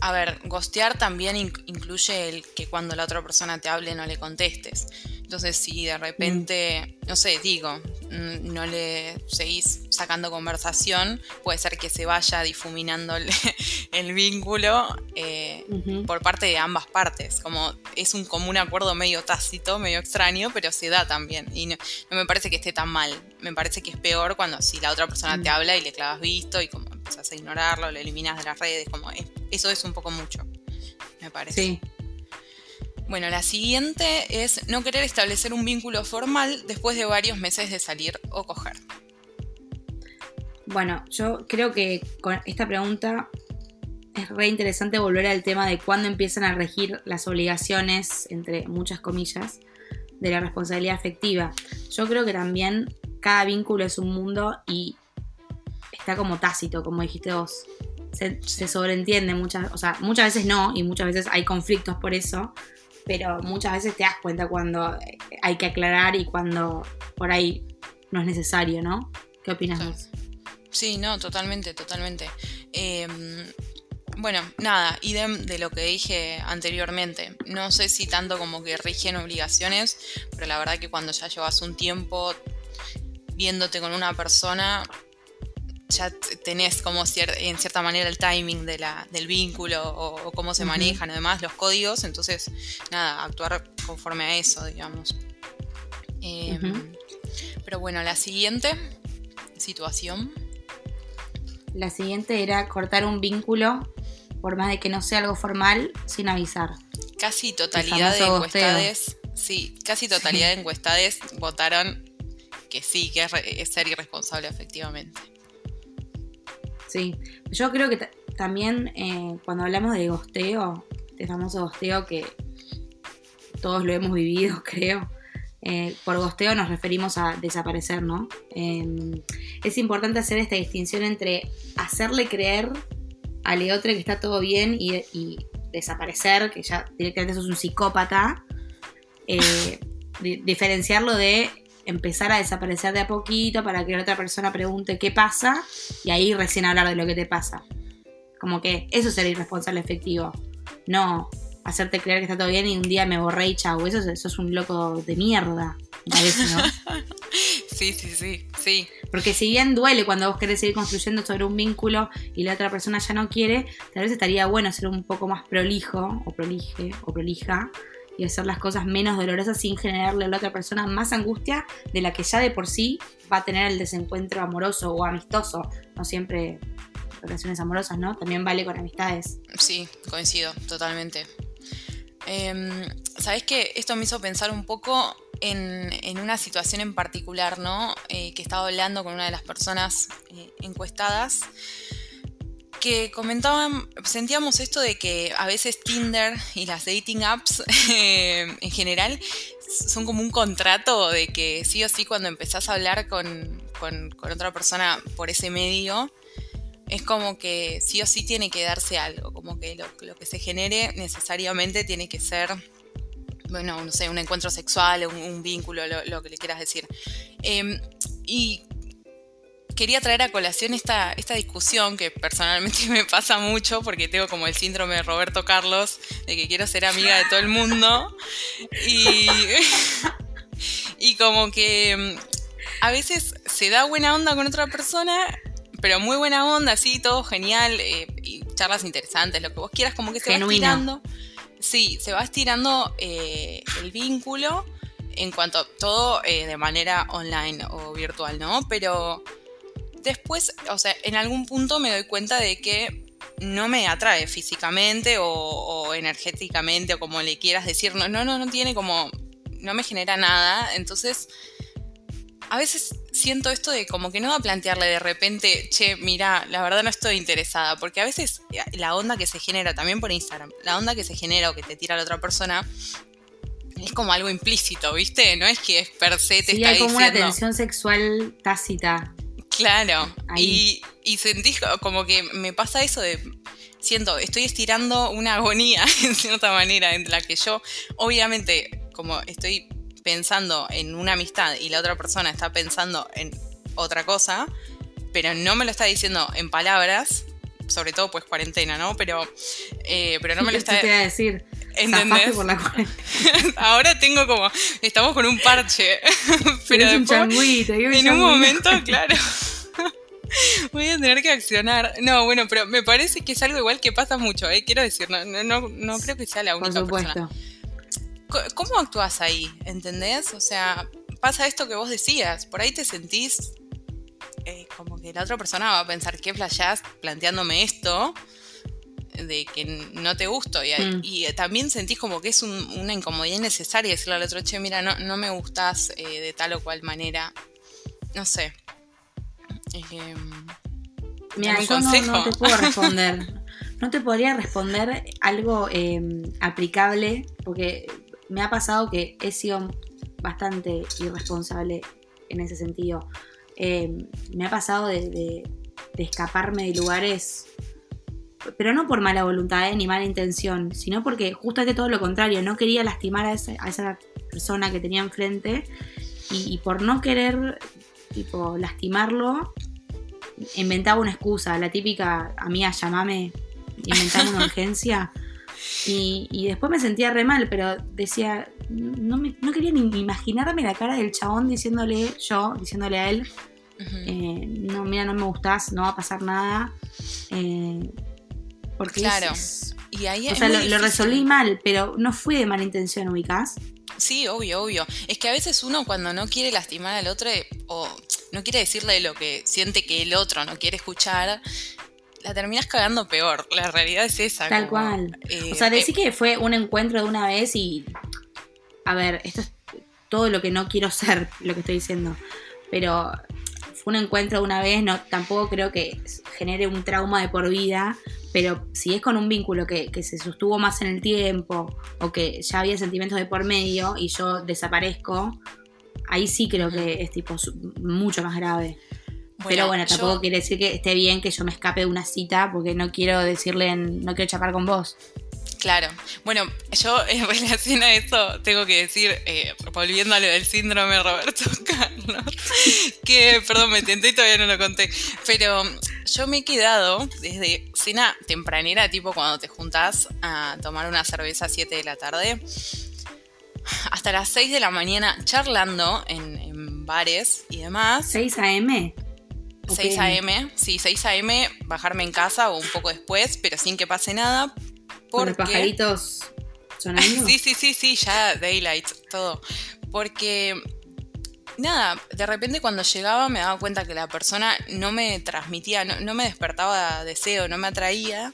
a ver, gostear también incluye el que cuando la otra persona te hable no le contestes. Entonces, si de repente, no sé, digo, mm, no le seguís sacando conversación, puede ser que se vaya difuminando el, vínculo eh, por parte de ambas partes. Como es un común acuerdo medio tácito, medio extraño, pero se da también. Y no, me parece que esté tan mal. Me parece que es peor cuando si la otra persona te mm. habla y le clavas visto y como empezás a ignorarlo, lo eliminas de las redes, como eso es un poco mucho, me parece. Sí. Bueno, la siguiente es no querer establecer un vínculo formal después de varios meses de salir o coger. Bueno, yo creo que con esta pregunta es re interesante volver al tema de cuándo empiezan a regir las obligaciones, entre muchas comillas, de la responsabilidad afectiva. Yo creo que también cada vínculo es un mundo y está como tácito, como dijiste vos. Se, se sobreentiende muchas, o sea, muchas veces no, y muchas veces hay conflictos por eso, pero muchas veces te das cuenta cuando hay que aclarar y cuando por ahí no es necesario, ¿no? ¿Qué opinas vos? Sí, no, totalmente, totalmente. Em, bueno, nada, idem de lo que dije anteriormente. No sé si tanto como que rigen obligaciones, pero la verdad que cuando ya llevas un tiempo viéndote con una persona, ya tenés como en cierta manera el timing de la, del vínculo o, cómo se manejan además los códigos, entonces nada, actuar conforme a eso, digamos. Em, pero bueno, la siguiente situación. La siguiente era cortar un vínculo, por más de que no sea algo formal, sin avisar. Casi totalidad de encuestades, sí, casi totalidad de encuestades votaron que sí, que es ser irresponsable efectivamente. Sí, yo creo que también eh, cuando hablamos de gosteo, de famoso gosteo que todos lo hemos vivido, creo, eh, por gosteo nos referimos a desaparecer, ¿no? Em, es importante hacer esta distinción entre hacerle creer a Leotre que está todo bien y, desaparecer, que ya directamente sos un psicópata, eh, diferenciarlo de empezar a desaparecer de a poquito para que la otra persona pregunte qué pasa y ahí recién hablar de lo que te pasa. Como que eso sería irresponsable efectivo. No hacerte creer que está todo bien y un día me borré y chau. Eso, eso es un loco de mierda. ¿no? Sí, sí, sí, sí. Porque si bien duele cuando vos querés seguir construyendo sobre un vínculo y la otra persona ya no quiere, tal vez estaría bueno ser un poco más prolijo o prolige o prolija y hacer las cosas menos dolorosas sin generarle a la otra persona más angustia de la que ya de por sí va a tener el desencuentro amoroso o amistoso. No siempre relaciones amorosas, ¿no? También vale con amistades. Sí, coincido, totalmente. Eh, Sabes que esto me hizo pensar un poco en, una situación en particular, ¿no? Eh, que estaba hablando con una de las personas eh, encuestadas que comentaban, sentíamos esto de que a veces Tinder y las dating apps eh, en general son como un contrato de que sí o sí cuando empezás a hablar con, otra persona por ese medio, es como que sí o sí tiene que darse algo, como que lo, que se genere necesariamente tiene que ser, bueno, no sé, un encuentro sexual, un, vínculo, lo, que le quieras decir. Em, y quería traer a colación esta, esta discusión que personalmente me pasa mucho porque tengo como el síndrome de Roberto Carlos, de que quiero ser amiga de todo el mundo. Y, y como que mm, a veces se da buena onda con otra persona, pero muy buena onda, así, todo genial, eh, y charlas interesantes, lo que vos quieras, como que se va estirando. Sí, se va estirando eh, el vínculo en cuanto a todo eh, de manera online o virtual, ¿no? Pero después, o sea, en algún punto me doy cuenta de que no me atrae físicamente o, energéticamente o como le quieras decir, no, no, no, no tiene como, no me genera nada, entonces a veces siento esto de como que no va a plantearle de repente, che, mira, la verdad no estoy interesada, porque a veces la onda que se genera también por Instagram, la onda que se genera o que te tira la otra persona, es como algo implícito, ¿viste? No es que es per se te sí, hay como una tensión sexual tácita. Claro, y, y sentís como que me pasa eso de, siento, estoy estirando una agonía en cierta manera en la que yo, obviamente, como estoy pensando en una amistad y la otra persona está pensando en otra cosa, pero no me lo está diciendo en palabras, sobre todo pues cuarentena, ¿no? Pero, eh, pero no me lo está... Te decir. ¿Entendés? Por la Ahora tengo como, estamos con un parche. pero un en un momento, claro. Voy a tener que accionar. No, bueno, pero me parece que es algo igual que pasa mucho, ¿eh? Quiero decir, no, no, no creo que sea la única Por supuesto. ¿Cómo actúas ahí? ¿Entendés? O sea, pasa esto que vos decías, por ahí te sentís eh, como que la otra persona va a pensar, ¿qué flashás planteándome esto? De que no te gusto y, mm. también sentís como que es una incomodidad innecesaria decirle al otro, che, mira, no, no me gustas eh, de tal o cual manera. No sé. Em, mira, yo no, te puedo responder. no te podría responder algo em, aplicable porque me ha pasado que he sido bastante irresponsable en ese sentido. Em, me ha pasado de, escaparme de lugares, pero no por mala voluntad eh, ni mala intención, sino porque justamente todo lo contrario, no quería lastimar a esa, persona que tenía enfrente y, por no querer tipo, lastimarlo, inventaba una excusa, la típica, amiga, llamame, inventaba una urgencia. Y, después me sentía re mal, pero decía, no, no quería ni imaginarme la cara del chabón diciéndole, yo, diciéndole a él, eh, no, mira, no me gustás, no va a pasar nada. Eh, porque claro. y ahí o sea, lo, resolví mal, pero no fue de mala intención, ubicás. Sí, obvio, obvio. Es que a veces uno cuando no quiere lastimar al otro o no quiere decirle lo que siente que el otro no quiere escuchar, la terminas cagando peor. La realidad es esa. Tal cual. Eh, o sea, decir eh, que fue un encuentro de una vez y. A ver, esto es todo lo que no quiero ser, lo que estoy diciendo. Pero fue un encuentro de una vez, no, tampoco creo que genere un trauma de por vida. Pero si es con un vínculo que, que se sostuvo más en el tiempo o que ya había sentimientos de por medio y yo desaparezco, ahí sí creo que es tipo mucho más grave pero bueno, tampoco quiere decir que esté bien que yo me escape de una cita porque no quiero decirle, no quiero chapar con vos. Claro. Bueno, yo en relación a esto tengo que decir, eh, volviendo a lo del síndrome Roberto Carlos, que, perdón, me tenté y todavía no lo conté, pero yo me he quedado desde cena tempranera, tipo cuando te juntás a tomar una cerveza a 7 de la tarde, hasta las 6 de la mañana charlando en bares y demás. 6 a.m. 6 a.m., sí, 6 a.m., bajarme en casa o un poco después, pero sin que pase nada. Con los pajaritos sonando. sí, sí, sí, sí, ya daylight, todo. Porque nada, de repente cuando llegaba me daba cuenta que la persona no me transmitía, no, me despertaba deseo, no me atraía.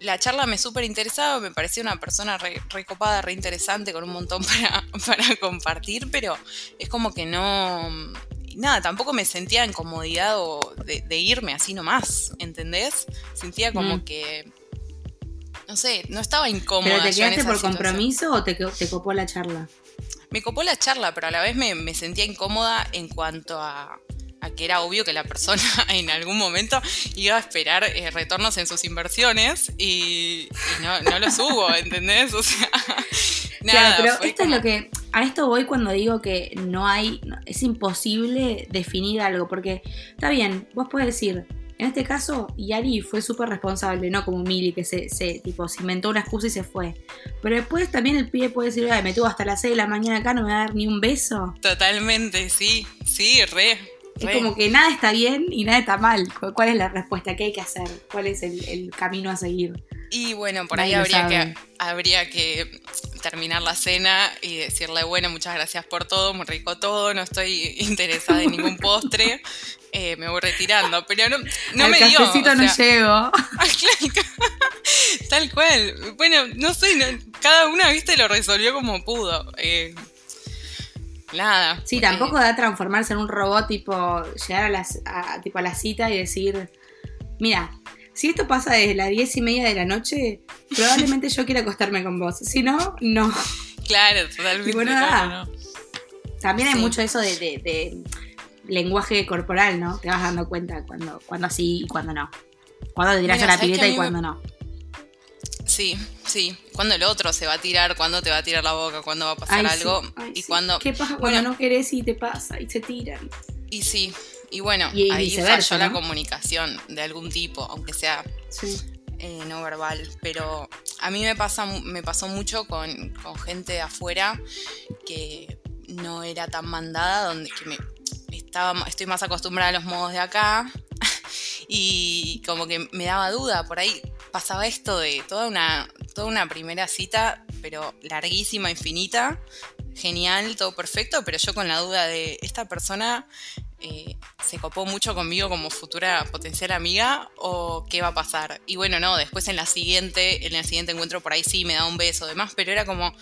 La charla me súper interesaba, me parecía una persona recopada, re, interesante, con un montón para, para compartir, pero es como que no, nada, tampoco me sentía en comodidad de, irme así nomás, ¿entendés? Sentía como mm. que, no sé, no estaba incómoda. ¿Pero te quedaste por compromiso o te, te copó la charla? me copó la charla, pero a la vez me, sentía incómoda en cuanto a, que era obvio que la persona en algún momento iba a esperar eh, retornos en sus inversiones y, no, no, los hubo, ¿entendés? O sea, nada, claro, pero esto es lo que. A esto voy cuando digo que no hay. Es imposible definir algo, porque está bien, vos puedes decir, en este caso, Yari fue súper responsable, no como Mili que se, se, tipo, se inventó una excusa y se fue. Pero después también el pibe puede decir, me tuvo hasta las 6 de la mañana acá, no me va a dar ni un beso. Totalmente, sí, sí, re. Es como que nada está bien y nada está mal. ¿Cuál es la respuesta? ¿Qué hay que hacer? ¿Cuál es el, camino a seguir? Y bueno, por ahí habría que, habría que terminar la cena y decirle, bueno, muchas gracias por todo, muy rico todo, no estoy interesada en ningún postre. Eh, me voy retirando, pero no, no me dio. no llego. Tal cual. Bueno, no sé, cada una, viste, lo resolvió como pudo. Eh, nada. Sí, tampoco da transformarse en un robot, tipo, llegar a, las, tipo, a la cita y decir, mira, si esto pasa desde las diez y media de la noche, probablemente yo quiera acostarme con vos. Si no, no. Claro, totalmente. bueno, También hay mucho eso de lenguaje corporal, ¿no? Te vas dando cuenta cuando, cuando sí y cuando no. Cuando te tiras a la pileta y cuando no. Sí, sí. Cuando el otro se va a tirar, cuando te va a tirar la boca, cuando va a pasar algo. y cuando. ¿Qué pasa cuando no querés y te pasa y se tiran? Y sí. Y bueno, ahí falló la comunicación de algún tipo, aunque sea eh, no verbal. Pero a mí me pasa me pasó mucho con, con gente de afuera que no era tan mandada, donde que me, estoy más acostumbrada a los modos de acá y como que me daba duda, por ahí pasaba esto de toda una, toda una primera cita, pero larguísima, infinita, genial, todo perfecto, pero yo con la duda de esta persona eh, se copó mucho conmigo como futura potencial amiga o qué va a pasar. Y bueno, no, después en la siguiente, en el siguiente encuentro por ahí sí me da un beso, demás, pero era como,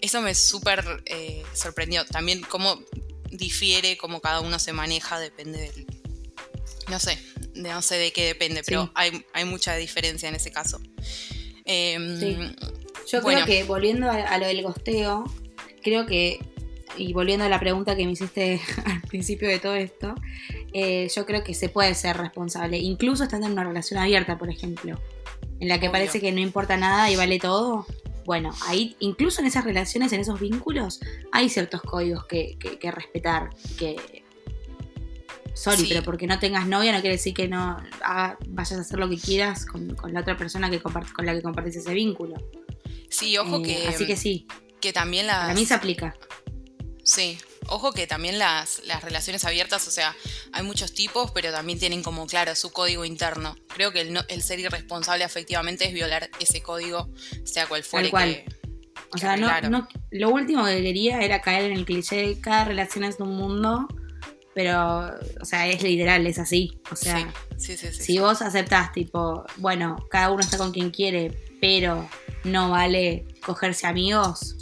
eso me súper eh, sorprendió. También como difiere como cada uno se maneja, depende del... No sé, no sé de qué depende, pero hay, mucha diferencia en ese caso. Em, Yo creo que volviendo a, lo del gosteo, creo que, y volviendo a la pregunta que me hiciste al principio de todo esto, eh, yo creo que se puede ser responsable, incluso estando en una relación abierta, por ejemplo, en la que parece que no importa nada y vale todo. Bueno, ahí, incluso en esas relaciones, en esos vínculos, hay ciertos códigos que, respetar, que sorry, pero porque no tengas novia no quiere decir que no vayas a hacer lo que quieras con, la otra persona que con la que compartes ese vínculo. Sí, ojo eh, que. Así que sí. Que también las. Para mí se aplica. Sí, Ojo que también las, relaciones abiertas, o sea, hay muchos tipos, pero también tienen como claro su código interno. Creo que el, ser irresponsable efectivamente es violar ese código, sea cual fuere. cual. o sea, no, lo último que quería era caer en el cliché de cada relación es un mundo, pero, o sea, es literal, es así. O sea, si vos aceptás, tipo, bueno, cada uno está con quien quiere, pero no vale cogerse amigos,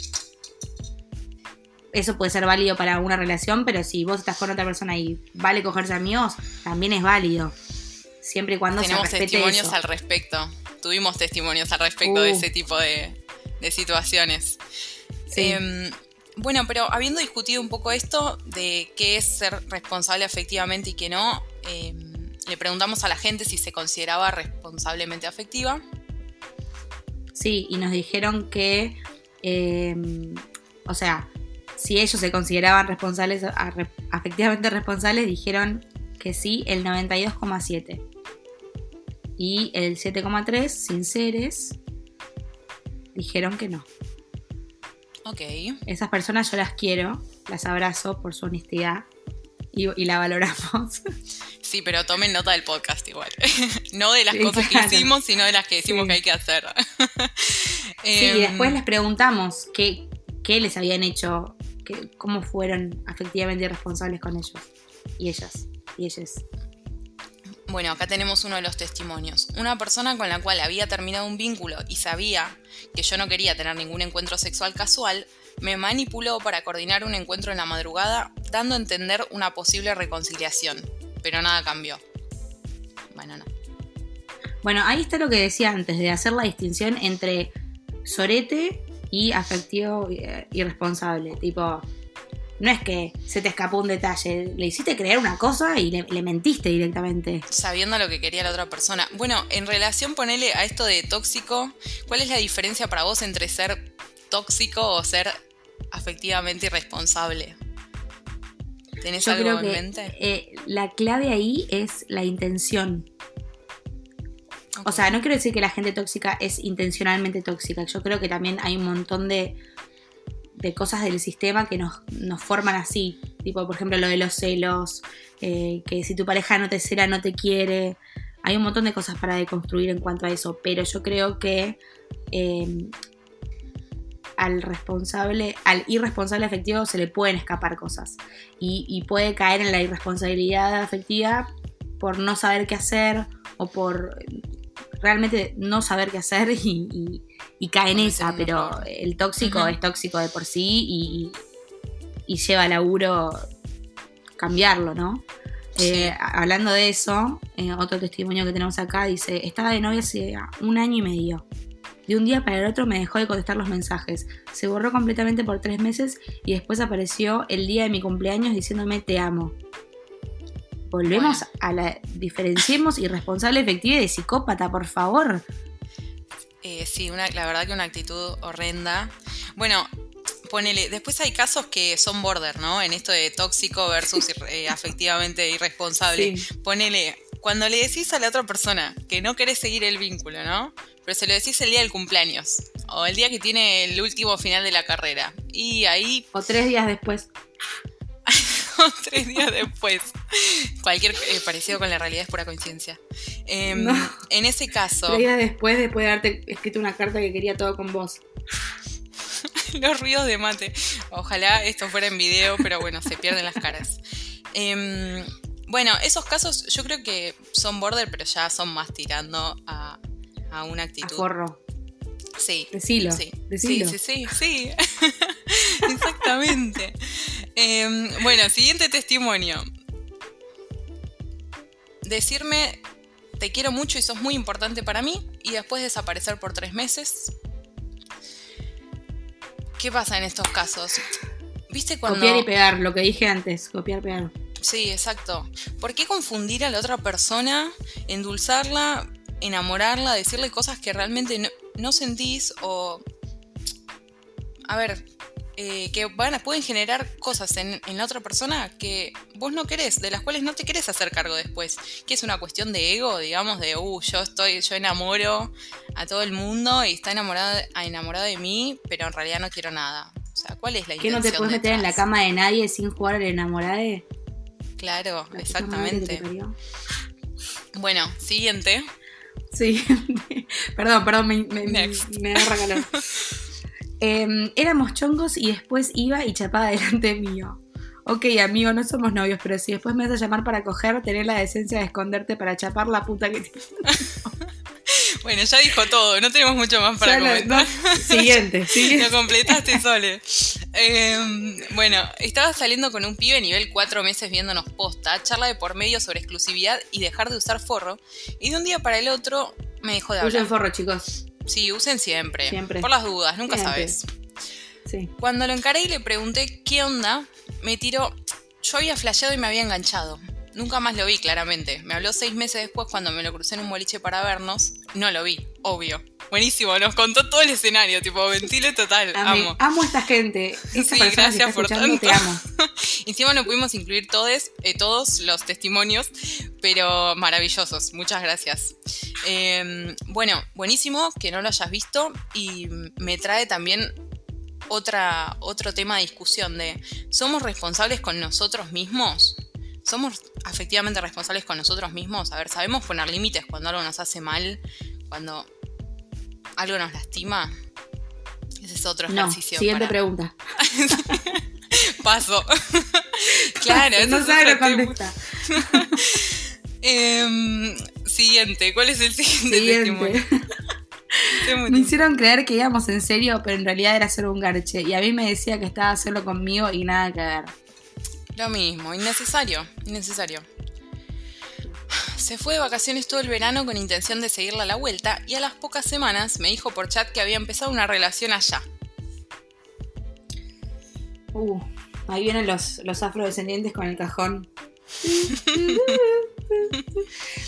eso puede ser válido para una relación, pero si vos estás con otra persona y vale cogerse amigos, también es válido. Siempre y cuando Tenemos se respete testimonios al respecto. Tuvimos testimonios al respecto de uh. ese tipo de, situaciones. Em, bueno, pero habiendo discutido un poco esto de qué es ser responsable afectivamente y qué no, em, le preguntamos a la gente si se consideraba responsablemente afectiva. Sí, y nos dijeron que, em, o sea, si ellos se consideraban responsables, afectivamente responsables, dijeron que sí, el 92,7. Y el 7,3, sinceres, dijeron que no. Ok. Esas personas yo las quiero, las abrazo por su honestidad y, y la valoramos. Sí, pero tomen nota del podcast igual. no de las Sí, cosas claro. que hicimos, sino de las que decimos Sí. que hay que hacer. Sí, y Em, después les preguntamos qué, qué les habían hecho, qué- cómo fueron afectivamente responsables con ellos. Y ellas. Y ellas. Bueno, acá tenemos uno de los testimonios. Una persona con la cual había terminado un vínculo y sabía que yo no quería tener ningún encuentro sexual casual, me manipuló para coordinar un encuentro en la madrugada, dando a entender una posible reconciliación. Pero nada cambió. Bueno, no. Bueno, ahí está lo que decía antes, de hacer la distinción entre sorete y afectivo eh, irresponsable. Tipo, no es que se te escapó un detalle, le hiciste creer una cosa y le, le mentiste directamente. Sabiendo lo que quería la otra persona. Bueno, en relación, ponele a esto de tóxico, ¿cuál es la diferencia para vos entre ser tóxico o ser afectivamente irresponsable? ¿Tenés Yo algo creo en que mente? eh, la clave ahí es la intención. O sea, no quiero decir que la gente tóxica es intencionalmente tóxica. Yo creo que también hay un montón de, de cosas del sistema que nos, nos forman así. Tipo, por ejemplo, lo de los celos, eh, que si tu pareja no te cela, no te quiere. Hay un montón de cosas para deconstruir en cuanto a eso. Pero yo creo que eh, al responsable, al irresponsable afectivo se le pueden escapar cosas. Y, puede caer en la irresponsabilidad afectiva por no saber qué hacer o por realmente no saber qué hacer y- y cae en esa, pero el tóxico es tóxico de por sí y, y lleva laburo cambiarlo, ¿no? Sí. Eh, hablando de eso, eh, otro testimonio que tenemos acá dice, estaba de novia hace un año y medio. De un día para el otro me dejó de contestar los mensajes. Se borró completamente por tres meses y después apareció el día de mi cumpleaños diciéndome te amo. Volvemos Bueno. a la... Diferenciemos irresponsable efectiva y de psicópata, por favor. Eh, sí, una, la verdad que una actitud horrenda. Bueno, ponele, después hay casos que son border, ¿no? En esto de tóxico versus eh, afectivamente irresponsable. Sí. Ponele, cuando le decís a la otra persona que no querés seguir el vínculo, ¿no? Pero se lo decís el día del cumpleaños o el día que tiene el último final de la carrera. Y ahí, O tres días después. tres días después, cualquier eh, parecido con la realidad es pura coincidencia. Em, No. En ese caso... Tres días después, después de haberte escrito una carta que quería todo con vos. Los ruidos de mate. Ojalá esto fuera en video, pero bueno, se pierden las caras. Em, bueno, esos casos yo creo que son border, pero ya son más tirando a, a una A actitud. forro. Sí. Decilo. Sí. Decilo. sí, sí, sí, sí. Exactamente. Em, bueno, siguiente testimonio. Decirme te quiero mucho y sos muy importante para mí y después desaparecer por tres meses. ¿Qué pasa en estos casos? ¿Viste cuando... Copiar y pegar, lo que dije antes. Copiar, pegar. Sí, exacto. ¿Por qué confundir a la otra persona, endulzarla, enamorarla, decirle cosas que realmente no, no sentís o... A ver, eh, que van a, pueden generar cosas en, en la otra persona que vos no querés, de las cuales no te querés hacer cargo después. Que es una cuestión de ego, digamos, de, uh, yo estoy, yo enamoro a todo el mundo y está enamorado, enamorado de mí, pero en realidad no quiero nada. O sea, ¿cuál es la ¿Que no te puedes meter en la cama de nadie sin jugar al enamorade? Claro, exactamente. Bueno, siguiente. Sí, perdón, perdón, me, me, Next. me agarra calor. Em, éramos chongos y después iba y chapaba delante mío. Ok, amigo, no somos novios, pero si después me vas a llamar para coger, tener la decencia de esconderte para chapar la puta que te... Bueno, ya dijo todo, no tenemos mucho más para comentar. no, siguiente, siguiente. Lo completaste sole. Eh, bueno, estaba saliendo con un pibe nivel 4 meses viéndonos posta, charla de por medio sobre exclusividad y dejar de usar forro. Y de un día para el otro me dejó de Usen hablar. forro, chicos. Sí, usen siempre. Siempre. Por las dudas, nunca Siempre. sabes. Sí. Cuando lo encaré y le pregunté qué onda, me tiró. Yo había flasheado y me había enganchado. Nunca más lo vi, claramente. Me habló seis meses después cuando me lo crucé en un boliche para vernos. No lo vi, obvio. Buenísimo, nos contó todo el escenario, tipo ventile total. Amo. amo a esta gente. Esta Sí, gracias por escuchando, te tanto. amo. Encima no pudimos incluir todes, eh, todos los testimonios, pero maravillosos. Muchas gracias. Eh, bueno, buenísimo que no lo hayas visto y me trae también otra, otro tema de discusión de, ¿somos responsables con nosotros mismos? ¿Somos afectivamente responsables con nosotros mismos? A ver, ¿sabemos poner límites cuando algo nos hace mal? Cuando algo nos lastima? Ese es otro ejercicio. siguiente pregunta. Paso. claro, no sabe contesta. Em, siguiente, ¿cuál es el siguiente, siguiente. me hicieron creer que íbamos en serio, pero en realidad era solo un garche. Y a mí me decía que estaba solo conmigo y nada que ver. Lo mismo, innecesario, innecesario. Se fue de vacaciones todo el verano con intención de seguirla a la vuelta y a las pocas semanas me dijo por chat que había empezado una relación allá. Uh, ahí vienen los, los afrodescendientes con el cajón.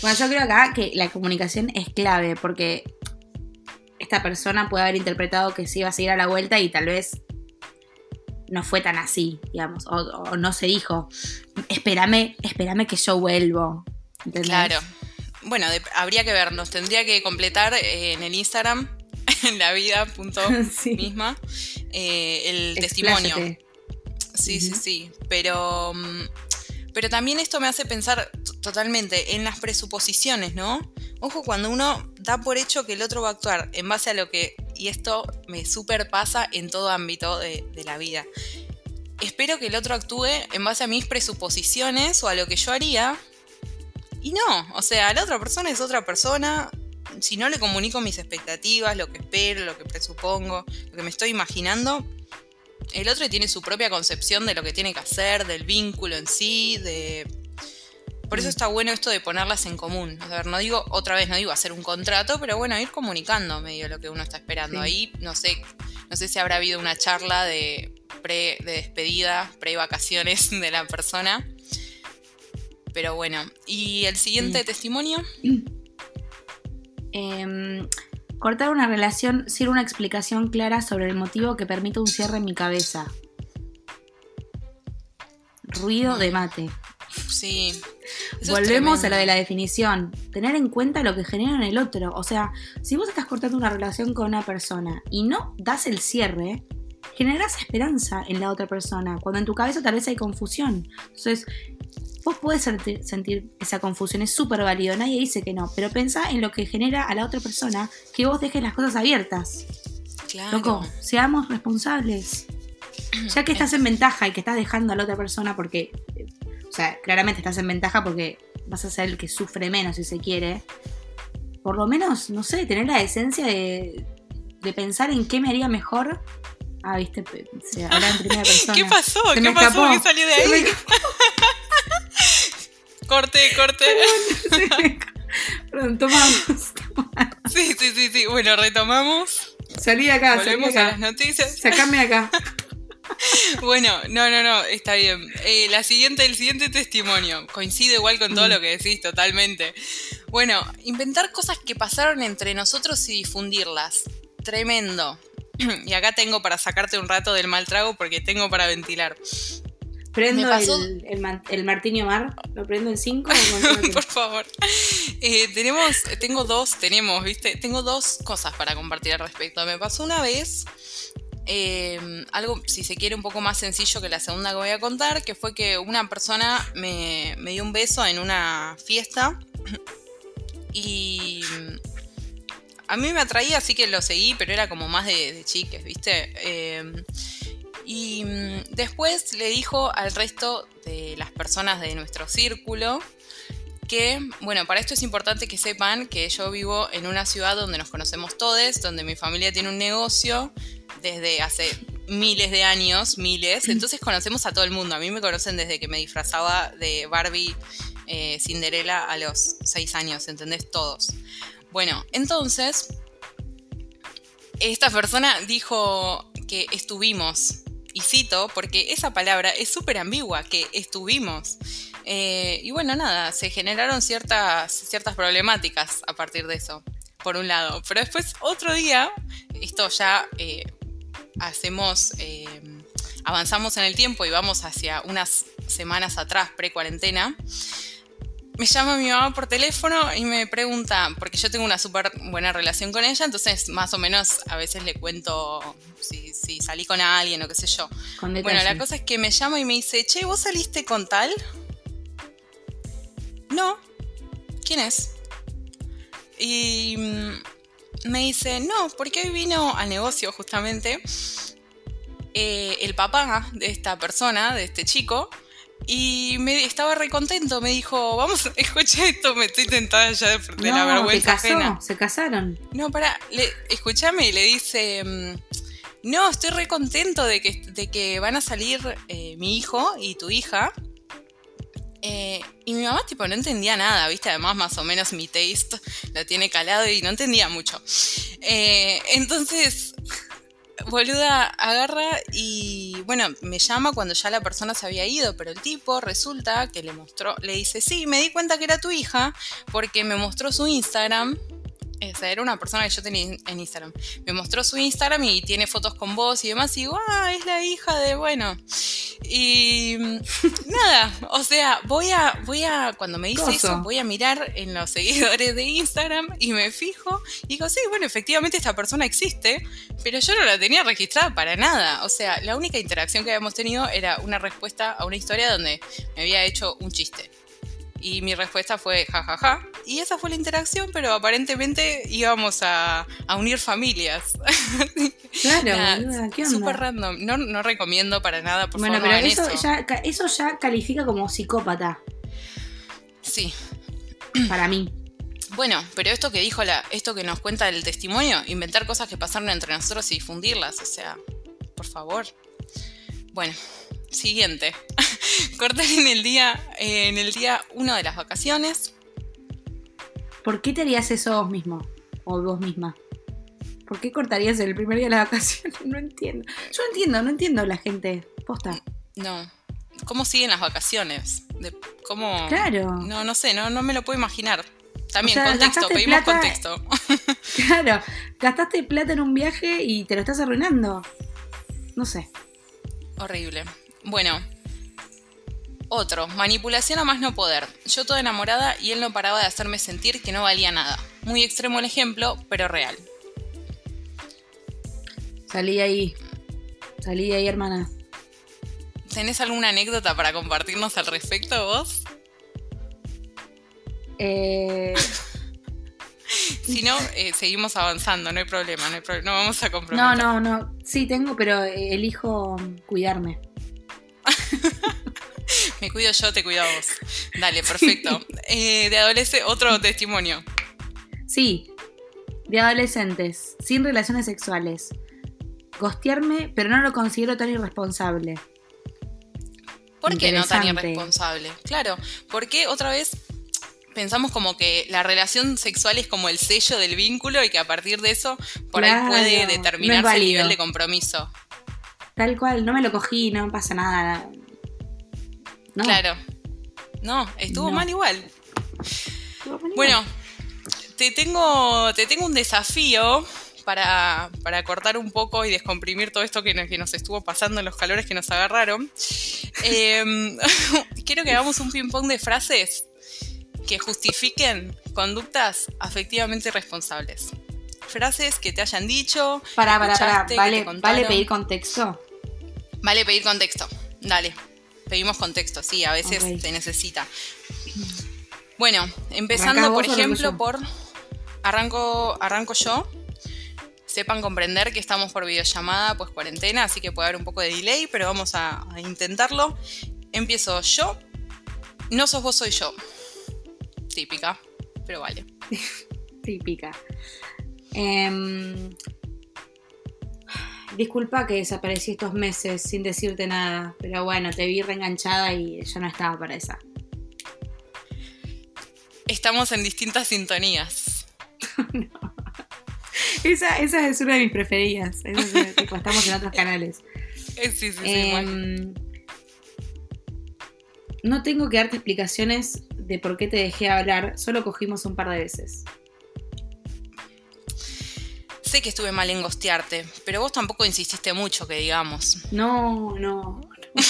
bueno, yo creo acá que la comunicación es clave porque esta persona puede haber interpretado que se iba a seguir a la vuelta y tal vez no fue tan así, digamos, o, no se dijo, espérame, espérame que yo vuelvo. Claro. Bueno, habría que vernos, tendría que completar eh, en el Instagram, en la vida punto misma, eh, el testimonio. Sí, sí, sí, pero... Mm, pero también esto me hace pensar totalmente en las presuposiciones, ¿no? Ojo cuando uno da por hecho que el otro va a actuar en base a lo que, y esto me super pasa en todo ámbito de, la vida. Espero que el otro actúe en base a mis presuposiciones o a lo que yo haría. Y no, o sea, la otra persona es otra persona. Si no le comunico mis expectativas, lo que espero, lo que presupongo, lo que me estoy imaginando, el otro tiene su propia concepción de lo que tiene que hacer, del vínculo en sí, de... Por eso mm. está bueno esto de ponerlas en común. A ver, no digo, otra vez no digo hacer un contrato, pero bueno, ir comunicando medio lo que uno está esperando. Ahí, no sé, no sé si habrá habido una charla de pre, de despedida, pre-vacaciones de la persona. Pero bueno, ¿y el siguiente mm. testimonio? Eh, Cortar una relación sin una explicación clara sobre el motivo que permite un cierre en mi cabeza. Ruido de mate. Sí. Volvemos a lo de la definición. Tener en cuenta lo que genera en el otro. O sea, si vos estás cortando una relación con una persona y no das el cierre, generas esperanza en la otra persona, cuando en tu cabeza tal vez hay confusión. Entonces, Vos podés sentir, esa confusión, es súper válido, nadie dice que no, pero pensá en lo que genera a la otra persona que vos dejes las cosas abiertas. Claro. Loco, seamos responsables. Ya que estás en ventaja y que estás dejando a la otra persona porque, sea, claramente estás en ventaja porque vas a ser el que sufre menos si se quiere, por lo menos, no sé, tener la esencia de, pensar en qué me haría mejor Ah, viste, se habla en primera persona. ¿Qué pasó? ¿Qué pasó? ¿Qué salió de ahí? Corte, corte. Perdón, tomamos, Sí, sí, sí, sí. Bueno, retomamos. Salí de acá, Volvemos salí a las noticias. Sacame acá. Bueno, no, no, no, está bien. Eh, la siguiente, el siguiente testimonio. Coincide igual con todo mm. lo que decís, totalmente. Bueno, inventar cosas que pasaron entre nosotros y difundirlas. Tremendo. Y acá tengo para sacarte un rato del mal trago porque tengo para ventilar. ¿Prendo el, el, el, Martini Mar? ¿Lo prendo en 5? Por favor. Eh, tenemos, tengo dos, tenemos, ¿viste? Tengo dos cosas para compartir al respecto. Me pasó una vez eh, algo, si se quiere, un poco más sencillo que la segunda que voy a contar, que fue que una persona me, dio un beso en una fiesta y a mí me atraía, así que lo seguí, pero era como más de, chiques, ¿viste? Eh, y mm, después le dijo al resto de las personas de nuestro círculo que, bueno, para esto es importante que sepan que yo vivo en una ciudad donde nos conocemos todos, donde mi familia tiene un negocio desde hace miles de años, miles, entonces conocemos a todo el mundo. A mí me conocen desde que me disfrazaba de Barbie eh, Cinderella a los seis años, ¿entendés? Todos. Bueno, entonces, esta persona dijo que estuvimos y cito, porque esa palabra es súper ambigua, que estuvimos. Eh, y bueno, nada, se generaron ciertas, ciertas problemáticas a partir de eso, por un lado. Pero después, otro día, esto ya eh, hacemos, eh, avanzamos en el tiempo y vamos hacia unas semanas atrás, pre-cuarentena. me llama mi mamá por teléfono y me pregunta, porque yo tengo una súper buena relación con ella, entonces más o menos a veces le cuento si, si salí con alguien o qué sé yo. Bueno, la cosa es que me llama y me dice, che, ¿vos saliste con tal? No. ¿Quién es? Y mm, me dice, no, porque hoy vino al negocio justamente eh, el papá de esta persona, de este chico, y me estaba recontento, me dijo, vamos, escucha esto, me estoy tentada ya de, de la No, ¿te vergüenza casó? ajena. ¿Se casaron? No, para, le, escúchame, le dice, mm, no, estoy re contento de que, de que van a salir eh, mi hijo y tu hija. Eh, y mi mamá, tipo, no entendía nada, ¿viste? Además, más o menos mi taste lo tiene calado y no entendía mucho. Eh, entonces, boluda, agarra y, bueno, me llama cuando ya la persona se había ido, pero el tipo resulta que le mostró, le dice, sí, me di cuenta que era tu hija porque me mostró su Instagram. O sea, era una persona que yo tenía en Instagram. Me mostró su Instagram y tiene fotos con vos y demás. Y digo, ah, es la hija de, bueno. Y mm, nada, o sea, voy a, voy a, cuando me dice Coso. eso, voy a mirar en los seguidores de Instagram y me fijo. Y digo, sí, bueno, efectivamente esta persona existe, pero yo no la tenía registrada para nada. O sea, la única interacción que habíamos tenido era una respuesta a una historia donde me había hecho un chiste. Y mi respuesta fue jajaja. Y esa fue la interacción, pero aparentemente íbamos a, a unir familias. Claro, Nada, ¿qué onda? Súper random. No, no recomiendo para nada, por bueno, favor, pero no hagan eso, eso. Ya, eso ya califica como psicópata Sí. para mí. Bueno, pero esto que dijo la, esto que nos cuenta el testimonio, inventar cosas que pasaron entre nosotros y difundirlas, o sea, por favor. Bueno, siguiente. Cortar en el día, eh, en el día uno de las vacaciones. ¿Por qué te harías eso vos mismo? O vos misma. ¿Por qué cortarías el primer día de la vacación? No entiendo. Yo no entiendo, no entiendo la gente. Posta. No. ¿Cómo siguen las vacaciones? De, ¿Cómo? Claro. No, no sé, no, no me lo puedo imaginar. También, O sea, contexto, pedimos plata- contexto. Claro. Gastaste plata en un viaje y te lo estás arruinando. No sé. Horrible. Bueno. Otro, manipulación a más no poder. Yo toda enamorada y él no paraba de hacerme sentir que no valía nada. Muy extremo el ejemplo, pero real. Salí ahí. Salí ahí, hermana. ¿Tenés alguna anécdota para compartirnos al respecto vos? Eh, Si no, eh, seguimos avanzando, no hay problema, no, hay pro- no vamos a no, comprometer. no, no. Sí, tengo, pero eh, elijo cuidarme. Me cuido yo, te cuido a vos. Dale, perfecto. Eh, de adolescente, otro testimonio. Sí, de adolescentes, sin relaciones sexuales. Gostearme, pero no lo considero tan irresponsable. ¿Por qué no tan irresponsable? Claro, porque otra vez pensamos como que la relación sexual es como el sello del vínculo y que a partir de eso por Claro, ahí puede no determinarse el nivel de compromiso. Tal cual, no me lo cogí, no pasa nada. No. Claro. No, estuvo No. mal igual. Bueno, te tengo, te tengo un desafío para, para cortar un poco y descomprimir todo esto que nos, que nos estuvo pasando en los calores que nos agarraron. Em, quiero que hagamos un ping-pong de frases que justifiquen conductas afectivamente responsables. Frases que te hayan dicho. Para, para, para. ¿Vale. ¿Vale pedir contexto? Vale pedir contexto. Dale. Pedimos contexto, sí, a veces Ok. se necesita. Bueno, ¿Arrancás empezando por ejemplo por. Arranco, arranco yo. Sepan comprender que estamos por videollamada, pues cuarentena, así que puede haber un poco de delay, pero vamos a, a intentarlo. Empiezo yo. No sos vos, soy yo. Típica, pero vale. Típica. Em, disculpa que desaparecí estos meses sin decirte nada, pero bueno, te vi reenganchada y yo no estaba para esa. Estamos en distintas sintonías. Esa, esa es una de mis preferidas. Esa es, tipo, estamos en otros canales. Eh, sí, sí, sí, mal. Em, no tengo que darte explicaciones de por qué te dejé hablar, solo cogimos un par de veces. Sé que estuve mal en gostearte, pero vos tampoco insististe mucho, que digamos. No, no. no.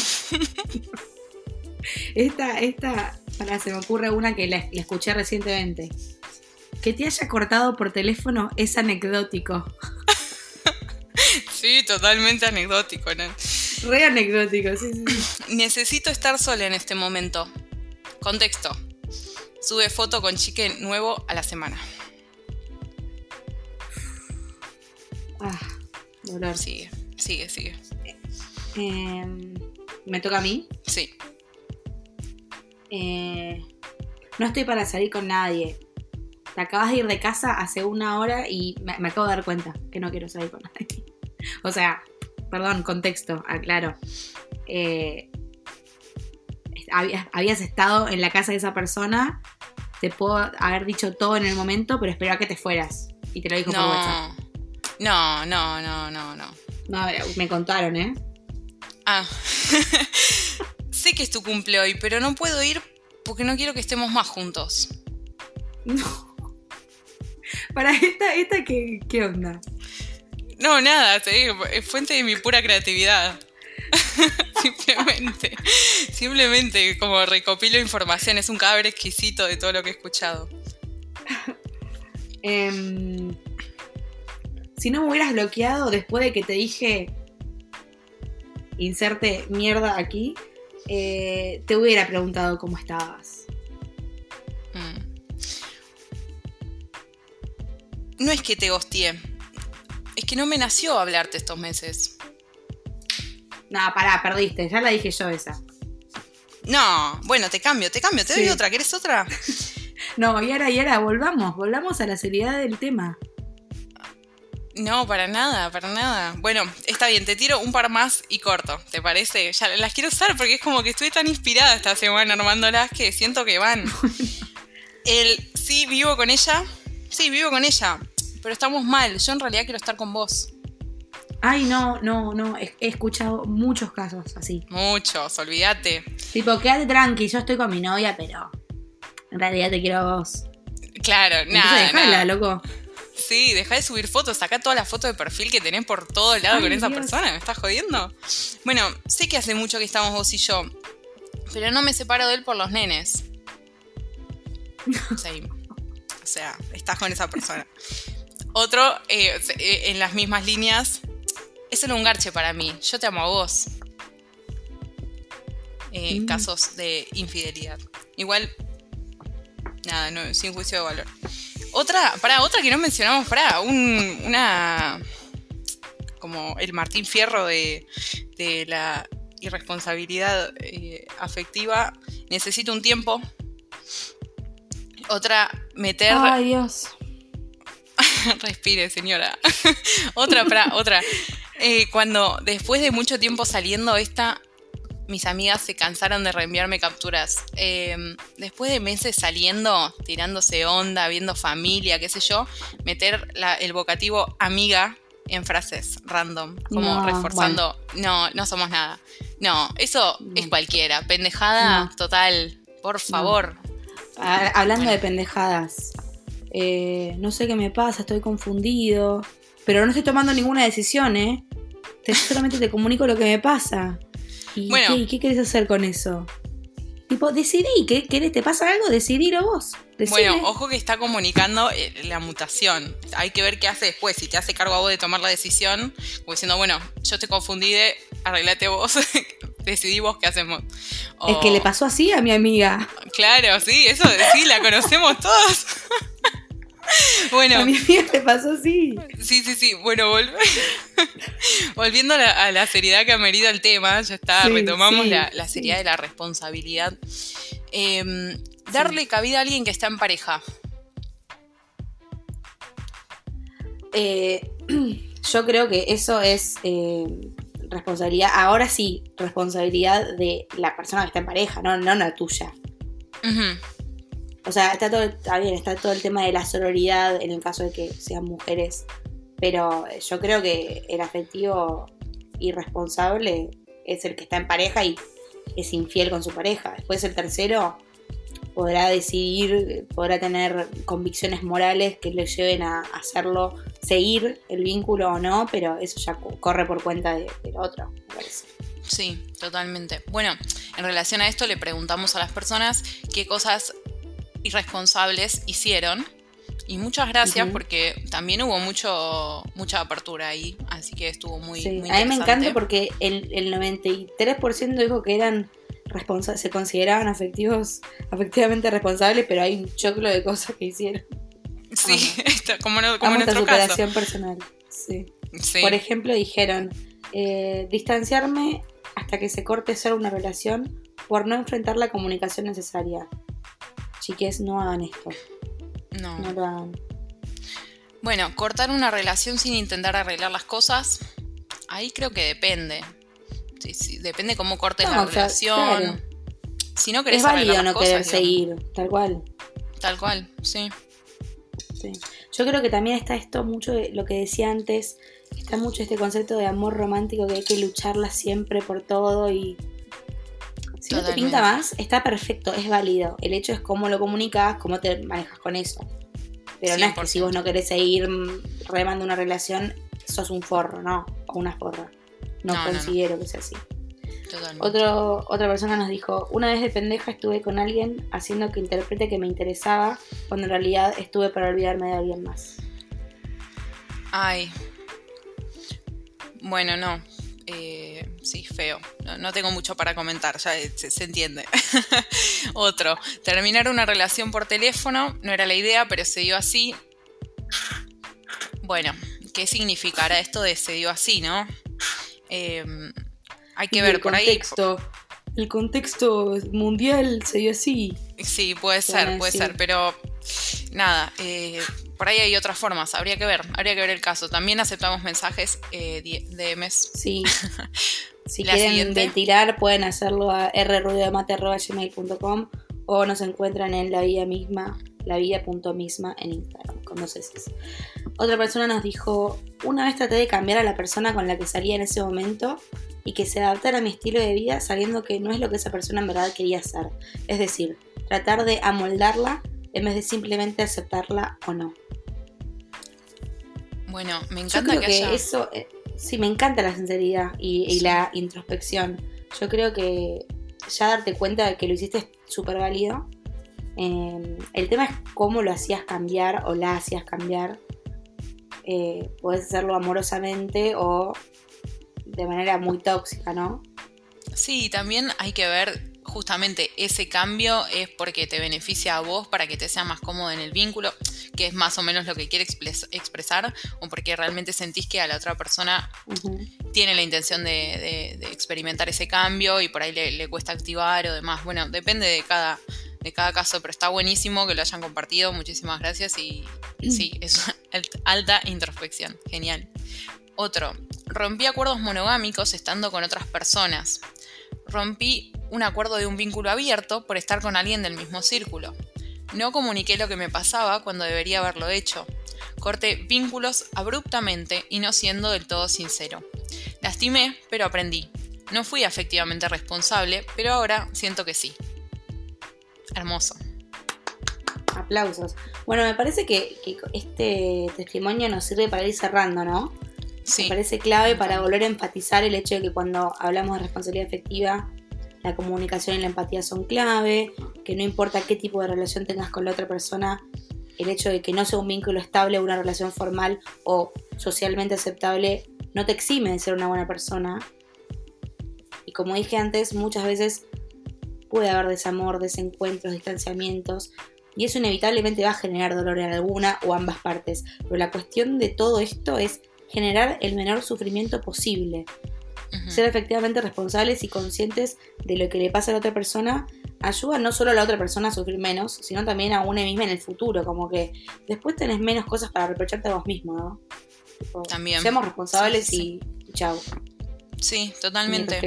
esta, esta Para, se me ocurre una que la, la escuché recientemente. Que te haya cortado por teléfono es anecdótico. Sí, totalmente anecdótico, ¿no? Re anecdótico, sí, sí, sí. Necesito estar sola en este momento. Contexto. Sube foto con chique nuevo a la semana. Ah, dolor. Sigue, sigue, sigue. Eh, ¿Me toca a mí? Sí. Eh, no estoy para salir con nadie. Te acabas de ir de casa hace una hora y me, me acabo de dar cuenta que no quiero salir con nadie. O sea, perdón, contexto, aclaro. Eh, habías, habías estado en la casa de esa persona, te puedo haber dicho todo en el momento, pero esperaba que te fueras. Y te lo dijo por WhatsApp. No, no, no, no, no. No, me contaron, ¿eh? Ah. sé que es tu cumple hoy, pero no puedo ir porque no quiero que estemos más juntos. No. Para esta, esta ¿qué, qué onda? No, nada, te digo, es fuente de mi pura creatividad. simplemente, simplemente como recopilo información, es un cadáver exquisito de todo lo que he escuchado. Em, si no me hubieras bloqueado después de que te dije inserte mierda aquí, eh, te hubiera preguntado cómo estabas. Mm. No es que te hostié, es que no me nació hablarte estos meses. Nada, pará, perdiste, ya la dije yo esa. No, bueno, te cambio, te cambio, te doy otra, ¿querés otra? No, y ahora, y ahora, volvamos, volvamos a la seriedad del tema. No, para nada, para nada. Bueno, está bien, te tiro un par más y corto, ¿te parece? Ya las quiero usar porque es como que estoy tan inspirada esta semana armándolas que siento que van. El sí, vivo con ella. Sí, vivo con ella. Pero estamos mal. Yo en realidad quiero estar con vos. Ay, no, no, no, he, he escuchado muchos casos así. Muchos, olvídate. Tipo, quédate tranqui, yo estoy con mi novia, pero en realidad te quiero a vos. Claro, Entonces nada, dejala, nada. loco. Sí, deja de subir fotos, saca todas las fotos de perfil que tenés por todos lados Ay, con esa persona, ¿me estás jodiendo? Bueno, sé que hace mucho que estamos vos y yo, pero no me separo de él por los nenes. Sí. O sea, estás con esa persona. Otro, eh, eh, en las mismas líneas, es solo un garche para mí. Yo te amo a vos. Eh, Mm. Casos de infidelidad. Igual, nada, no, sin juicio de valor. Otra, para otra que no mencionamos, para un, una. como el Martín Fierro de, de la irresponsabilidad eh, afectiva. Necesito un tiempo. Otra, meter. Ay, Dios. Respire, señora. otra, para, otra. Eh, cuando después de mucho tiempo saliendo esta, mis amigas se cansaron de reenviarme capturas. Eh, después de meses saliendo, tirándose onda, viendo familia, qué sé yo, meter la- el vocativo amiga en frases random, como No, reforzando, no, no somos nada. No, eso es cualquiera. Pendejada No. total. Por favor. Ah, hablando Bueno. de pendejadas. eh, no sé qué me pasa, estoy confundido. Pero no estoy tomando ninguna decisión, ¿eh? Te, solamente te comunico lo que me pasa. ¿Y Bueno. qué, qué querés hacer con eso? Tipo, decidí, ¿qué querés? ¿Te pasa algo? Decidilo vos. Bueno, ojo que está comunicando eh, la mutación. Hay que ver qué hace después. Si te hace cargo a vos de tomar la decisión, como diciendo, bueno, yo te confundí de arreglate vos, decidí vos qué hacemos. Es O- que le pasó así a mi amiga. Claro, sí, eso sí, la conocemos todos. bueno, A mi amiga le pasó así. Sí, sí, sí. Bueno, vol- volviendo a la, a la seriedad que amerita el tema, ya está, Sí, retomamos sí, la, la sí. seriedad de la responsabilidad. Em, darle cabida a alguien que está en pareja. Eh, yo creo que eso es eh, responsabilidad, ahora sí, responsabilidad de la persona que está en pareja, no, no la tuya. Ujú, O sea, está todo, está está todo el tema de la sororidad en el caso de que sean mujeres, pero yo creo que el afectivo irresponsable es el que está en pareja y es infiel con su pareja. Después el tercero podrá decidir, podrá tener convicciones morales que le lleven a hacerlo, seguir el vínculo o no, pero eso ya co- corre por cuenta de- del otro, me parece. Sí, totalmente. Bueno, en relación a esto le preguntamos a las personas qué cosas irresponsables hicieron. Y muchas gracias porque también hubo mucho mucha apertura ahí, así que estuvo muy, sí. A mí me encanta porque el, el 93% dijo que eran se consideraban afectivos, afectivamente responsables, pero hay un choclo de cosas que hicieron. Sí, como, no, como en nuestro superación personal. Sí. Por ejemplo, dijeron eh, distanciarme hasta que se corte solo una relación por no enfrentar la comunicación necesaria. Chiques, no hagan esto. No. No lo hagan. Bueno, cortar una relación sin intentar arreglar las cosas, ahí creo que depende. Sí, sí, depende cómo cortes la relación. Si no querés es válido no querer seguir, tal cual. Tal cual, sí. sí. Yo creo que también está esto mucho de lo que decía antes, está mucho este concepto de amor romántico que hay que lucharla siempre por todo y si no te pinta más, está perfecto, es válido. El hecho es cómo lo comunicas, cómo te manejas con eso. Pero no es que si vos no querés seguir remando una relación, sos un forro, ¿no? O una forra. No, considero que sea así. Otro, otra persona nos dijo, una vez de pendeja estuve con alguien haciendo que interprete que me interesaba, cuando en realidad estuve para olvidarme de alguien más. Ay. Bueno, no. Eh, sí, feo. No, tengo mucho para comentar, ya se, entiende. Otro, terminar una relación por teléfono no era la idea, pero se dio así. Bueno, ¿qué significará esto de se dio así, no? Em, hay que ver por ahí. El contexto mundial se dio así. Sí, puede ser, puede ser, pero nada, eh, por ahí hay otras formas, habría que ver, habría que ver el caso. También aceptamos mensajes eh, DMs. Sí. si quieren ventilar, pueden hacerlo a rruidemate.gmail.com o nos encuentran en la vía misma, la en Instagram, con dos Otra persona nos dijo, una vez traté de cambiar a la persona con la que salía en ese momento y que se adaptara a mi estilo de vida sabiendo que no es lo que esa persona en verdad quería hacer. Es decir, tratar de amoldarla en vez de simplemente aceptarla o no. Bueno, me encanta que, eso, eh, sí, me encanta la sinceridad y, la introspección. Yo creo que ya darte cuenta de que lo hiciste es súper válido. Em, el tema es cómo lo hacías cambiar o la hacías cambiar. Eh, puedes hacerlo amorosamente o de manera muy tóxica, ¿no? Sí, también hay que ver justamente ese cambio es porque te beneficia a vos para que te sea más cómodo en el vínculo, que es más o menos lo que quiere expresar, o porque realmente sentís que a la otra persona tiene la intención de, experimentar ese cambio y por ahí le, cuesta activar o demás. Bueno, depende de cada, de cada caso, pero está buenísimo que lo hayan compartido. Muchísimas gracias y sí, es alta introspección. Genial. Otro, rompí acuerdos monogámicos estando con otras personas. Rompí un acuerdo de un vínculo abierto por estar con alguien del mismo círculo. No comuniqué lo que me pasaba cuando debería haberlo hecho. Corté vínculos abruptamente y no siendo del todo sincero. Lastimé, pero aprendí. No fui afectivamente responsable, pero ahora siento que sí. Hermoso. Aplausos. Bueno, me parece que, este testimonio nos sirve para ir cerrando, ¿no? Sí. Me parece clave para volver a enfatizar el hecho de que cuando hablamos de responsabilidad afectiva la comunicación y la empatía son clave, que no importa qué tipo de relación tengas con la otra persona, el hecho de que no sea un vínculo estable, una relación formal o socialmente aceptable, no te exime de ser una buena persona. Y como dije antes, muchas veces puede haber desamor, desencuentros, distanciamientos, y eso inevitablemente va a generar dolor en alguna o ambas partes. Pero la cuestión de todo esto es generar el menor sufrimiento posible. Ser efectivamente responsables y conscientes de lo que le pasa a la otra persona ayuda no solo a la otra persona a sufrir menos, sino también a una misma en el futuro, como que después tenés menos cosas para reprocharte a vos mismo, ¿no? también. Seamos responsables y chao. Sí, totalmente.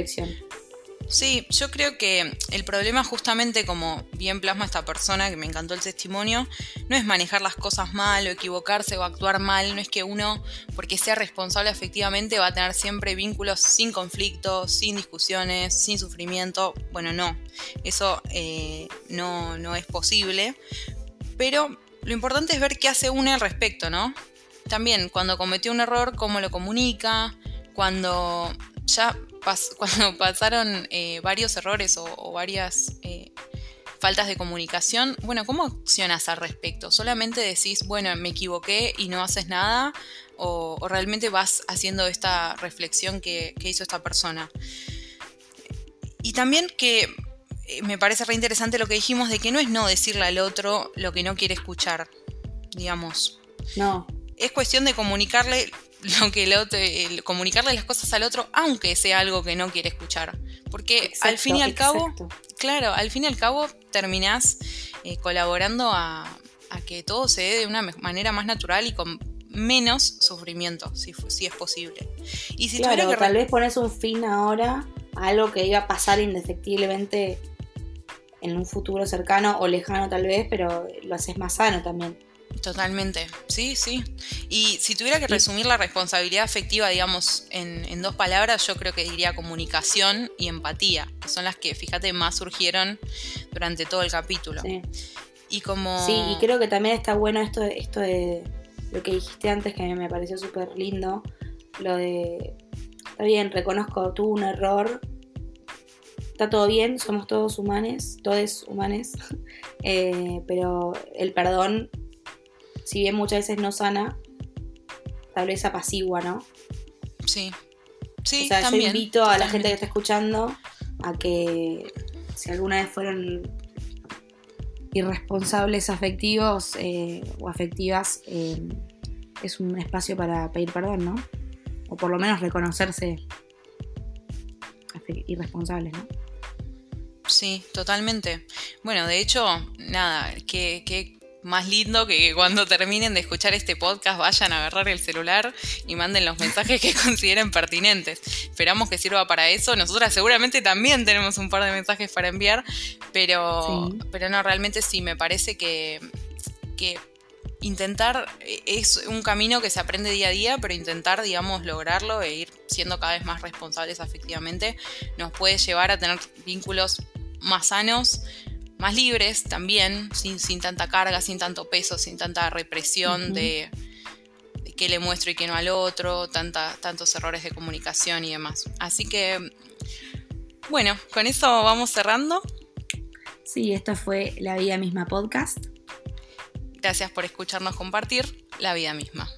Sí, yo creo que el problema justamente como bien plasma esta persona, que me encantó el testimonio, no es manejar las cosas mal o equivocarse o actuar mal, no es que uno, porque sea responsable efectivamente, va a tener siempre vínculos sin conflictos, sin discusiones, sin sufrimiento. Bueno, no, eso eh, no, no es posible, pero lo importante es ver qué hace uno al respecto, ¿no? También cuando cometió un error, cómo lo comunica, cuando ya cuando pasaron eh, varios errores o, varias eh, faltas de comunicación, bueno, ¿cómo accionas al respecto? ¿Solamente decís, bueno, me equivoqué y no haces nada? ¿O, realmente vas haciendo esta reflexión que, hizo esta persona? Y también que eh, me parece re interesante lo que dijimos de que no es no decirle al otro lo que no quiere escuchar, digamos. No. Es cuestión de comunicarle lo que el otro, comunicarle las cosas al otro, aunque sea algo que no quiere escuchar. Porque al fin y al cabo, claro, al fin y al cabo terminás eh, colaborando a, que todo se dé de una manera más natural y con menos sufrimiento, si, si es posible. Y si claro, que tal vez pones un fin ahora a algo que iba a pasar indefectiblemente en un futuro cercano o lejano tal vez, pero lo haces más sano también. Totalmente, sí, sí. Y si tuviera que resumir la responsabilidad afectiva, digamos, en, dos palabras, yo creo que diría comunicación y empatía, que son las que, fíjate, más surgieron durante todo el capítulo. Sí. Y como... Sí, y creo que también está bueno esto, esto de lo que dijiste antes, que me pareció súper lindo, lo de, está bien, reconozco, tuve un error, está todo bien, somos todos humanos, todos humanos, eh, pero el perdón si bien muchas veces no sana, tal vez apacigua, ¿no? Sí. Sí, o sea, yo invito a la gente que está escuchando a que si alguna vez fueron irresponsables afectivos eh, o afectivas, eh, es un espacio para pedir perdón, ¿no? O por lo menos reconocerse irresponsables, ¿no? Sí, totalmente. Bueno, de hecho, nada, que, que más lindo que cuando terminen de escuchar este podcast vayan a agarrar el celular y manden los mensajes que consideren pertinentes. Esperamos que sirva para eso. Nosotras seguramente también tenemos un par de mensajes para enviar, pero, pero no, realmente sí, me parece que, que intentar es un camino que se aprende día a día, pero intentar, digamos, lograrlo e ir siendo cada vez más responsables afectivamente nos puede llevar a tener vínculos más sanos, más libres también, sin, sin tanta carga, sin tanto peso, sin tanta represión de, de, qué le muestro y qué no al otro, tanta, tantos errores de comunicación y demás. Así que, bueno, con eso vamos cerrando. Sí, esto fue La Vida Misma Podcast. Gracias por escucharnos compartir La Vida Misma.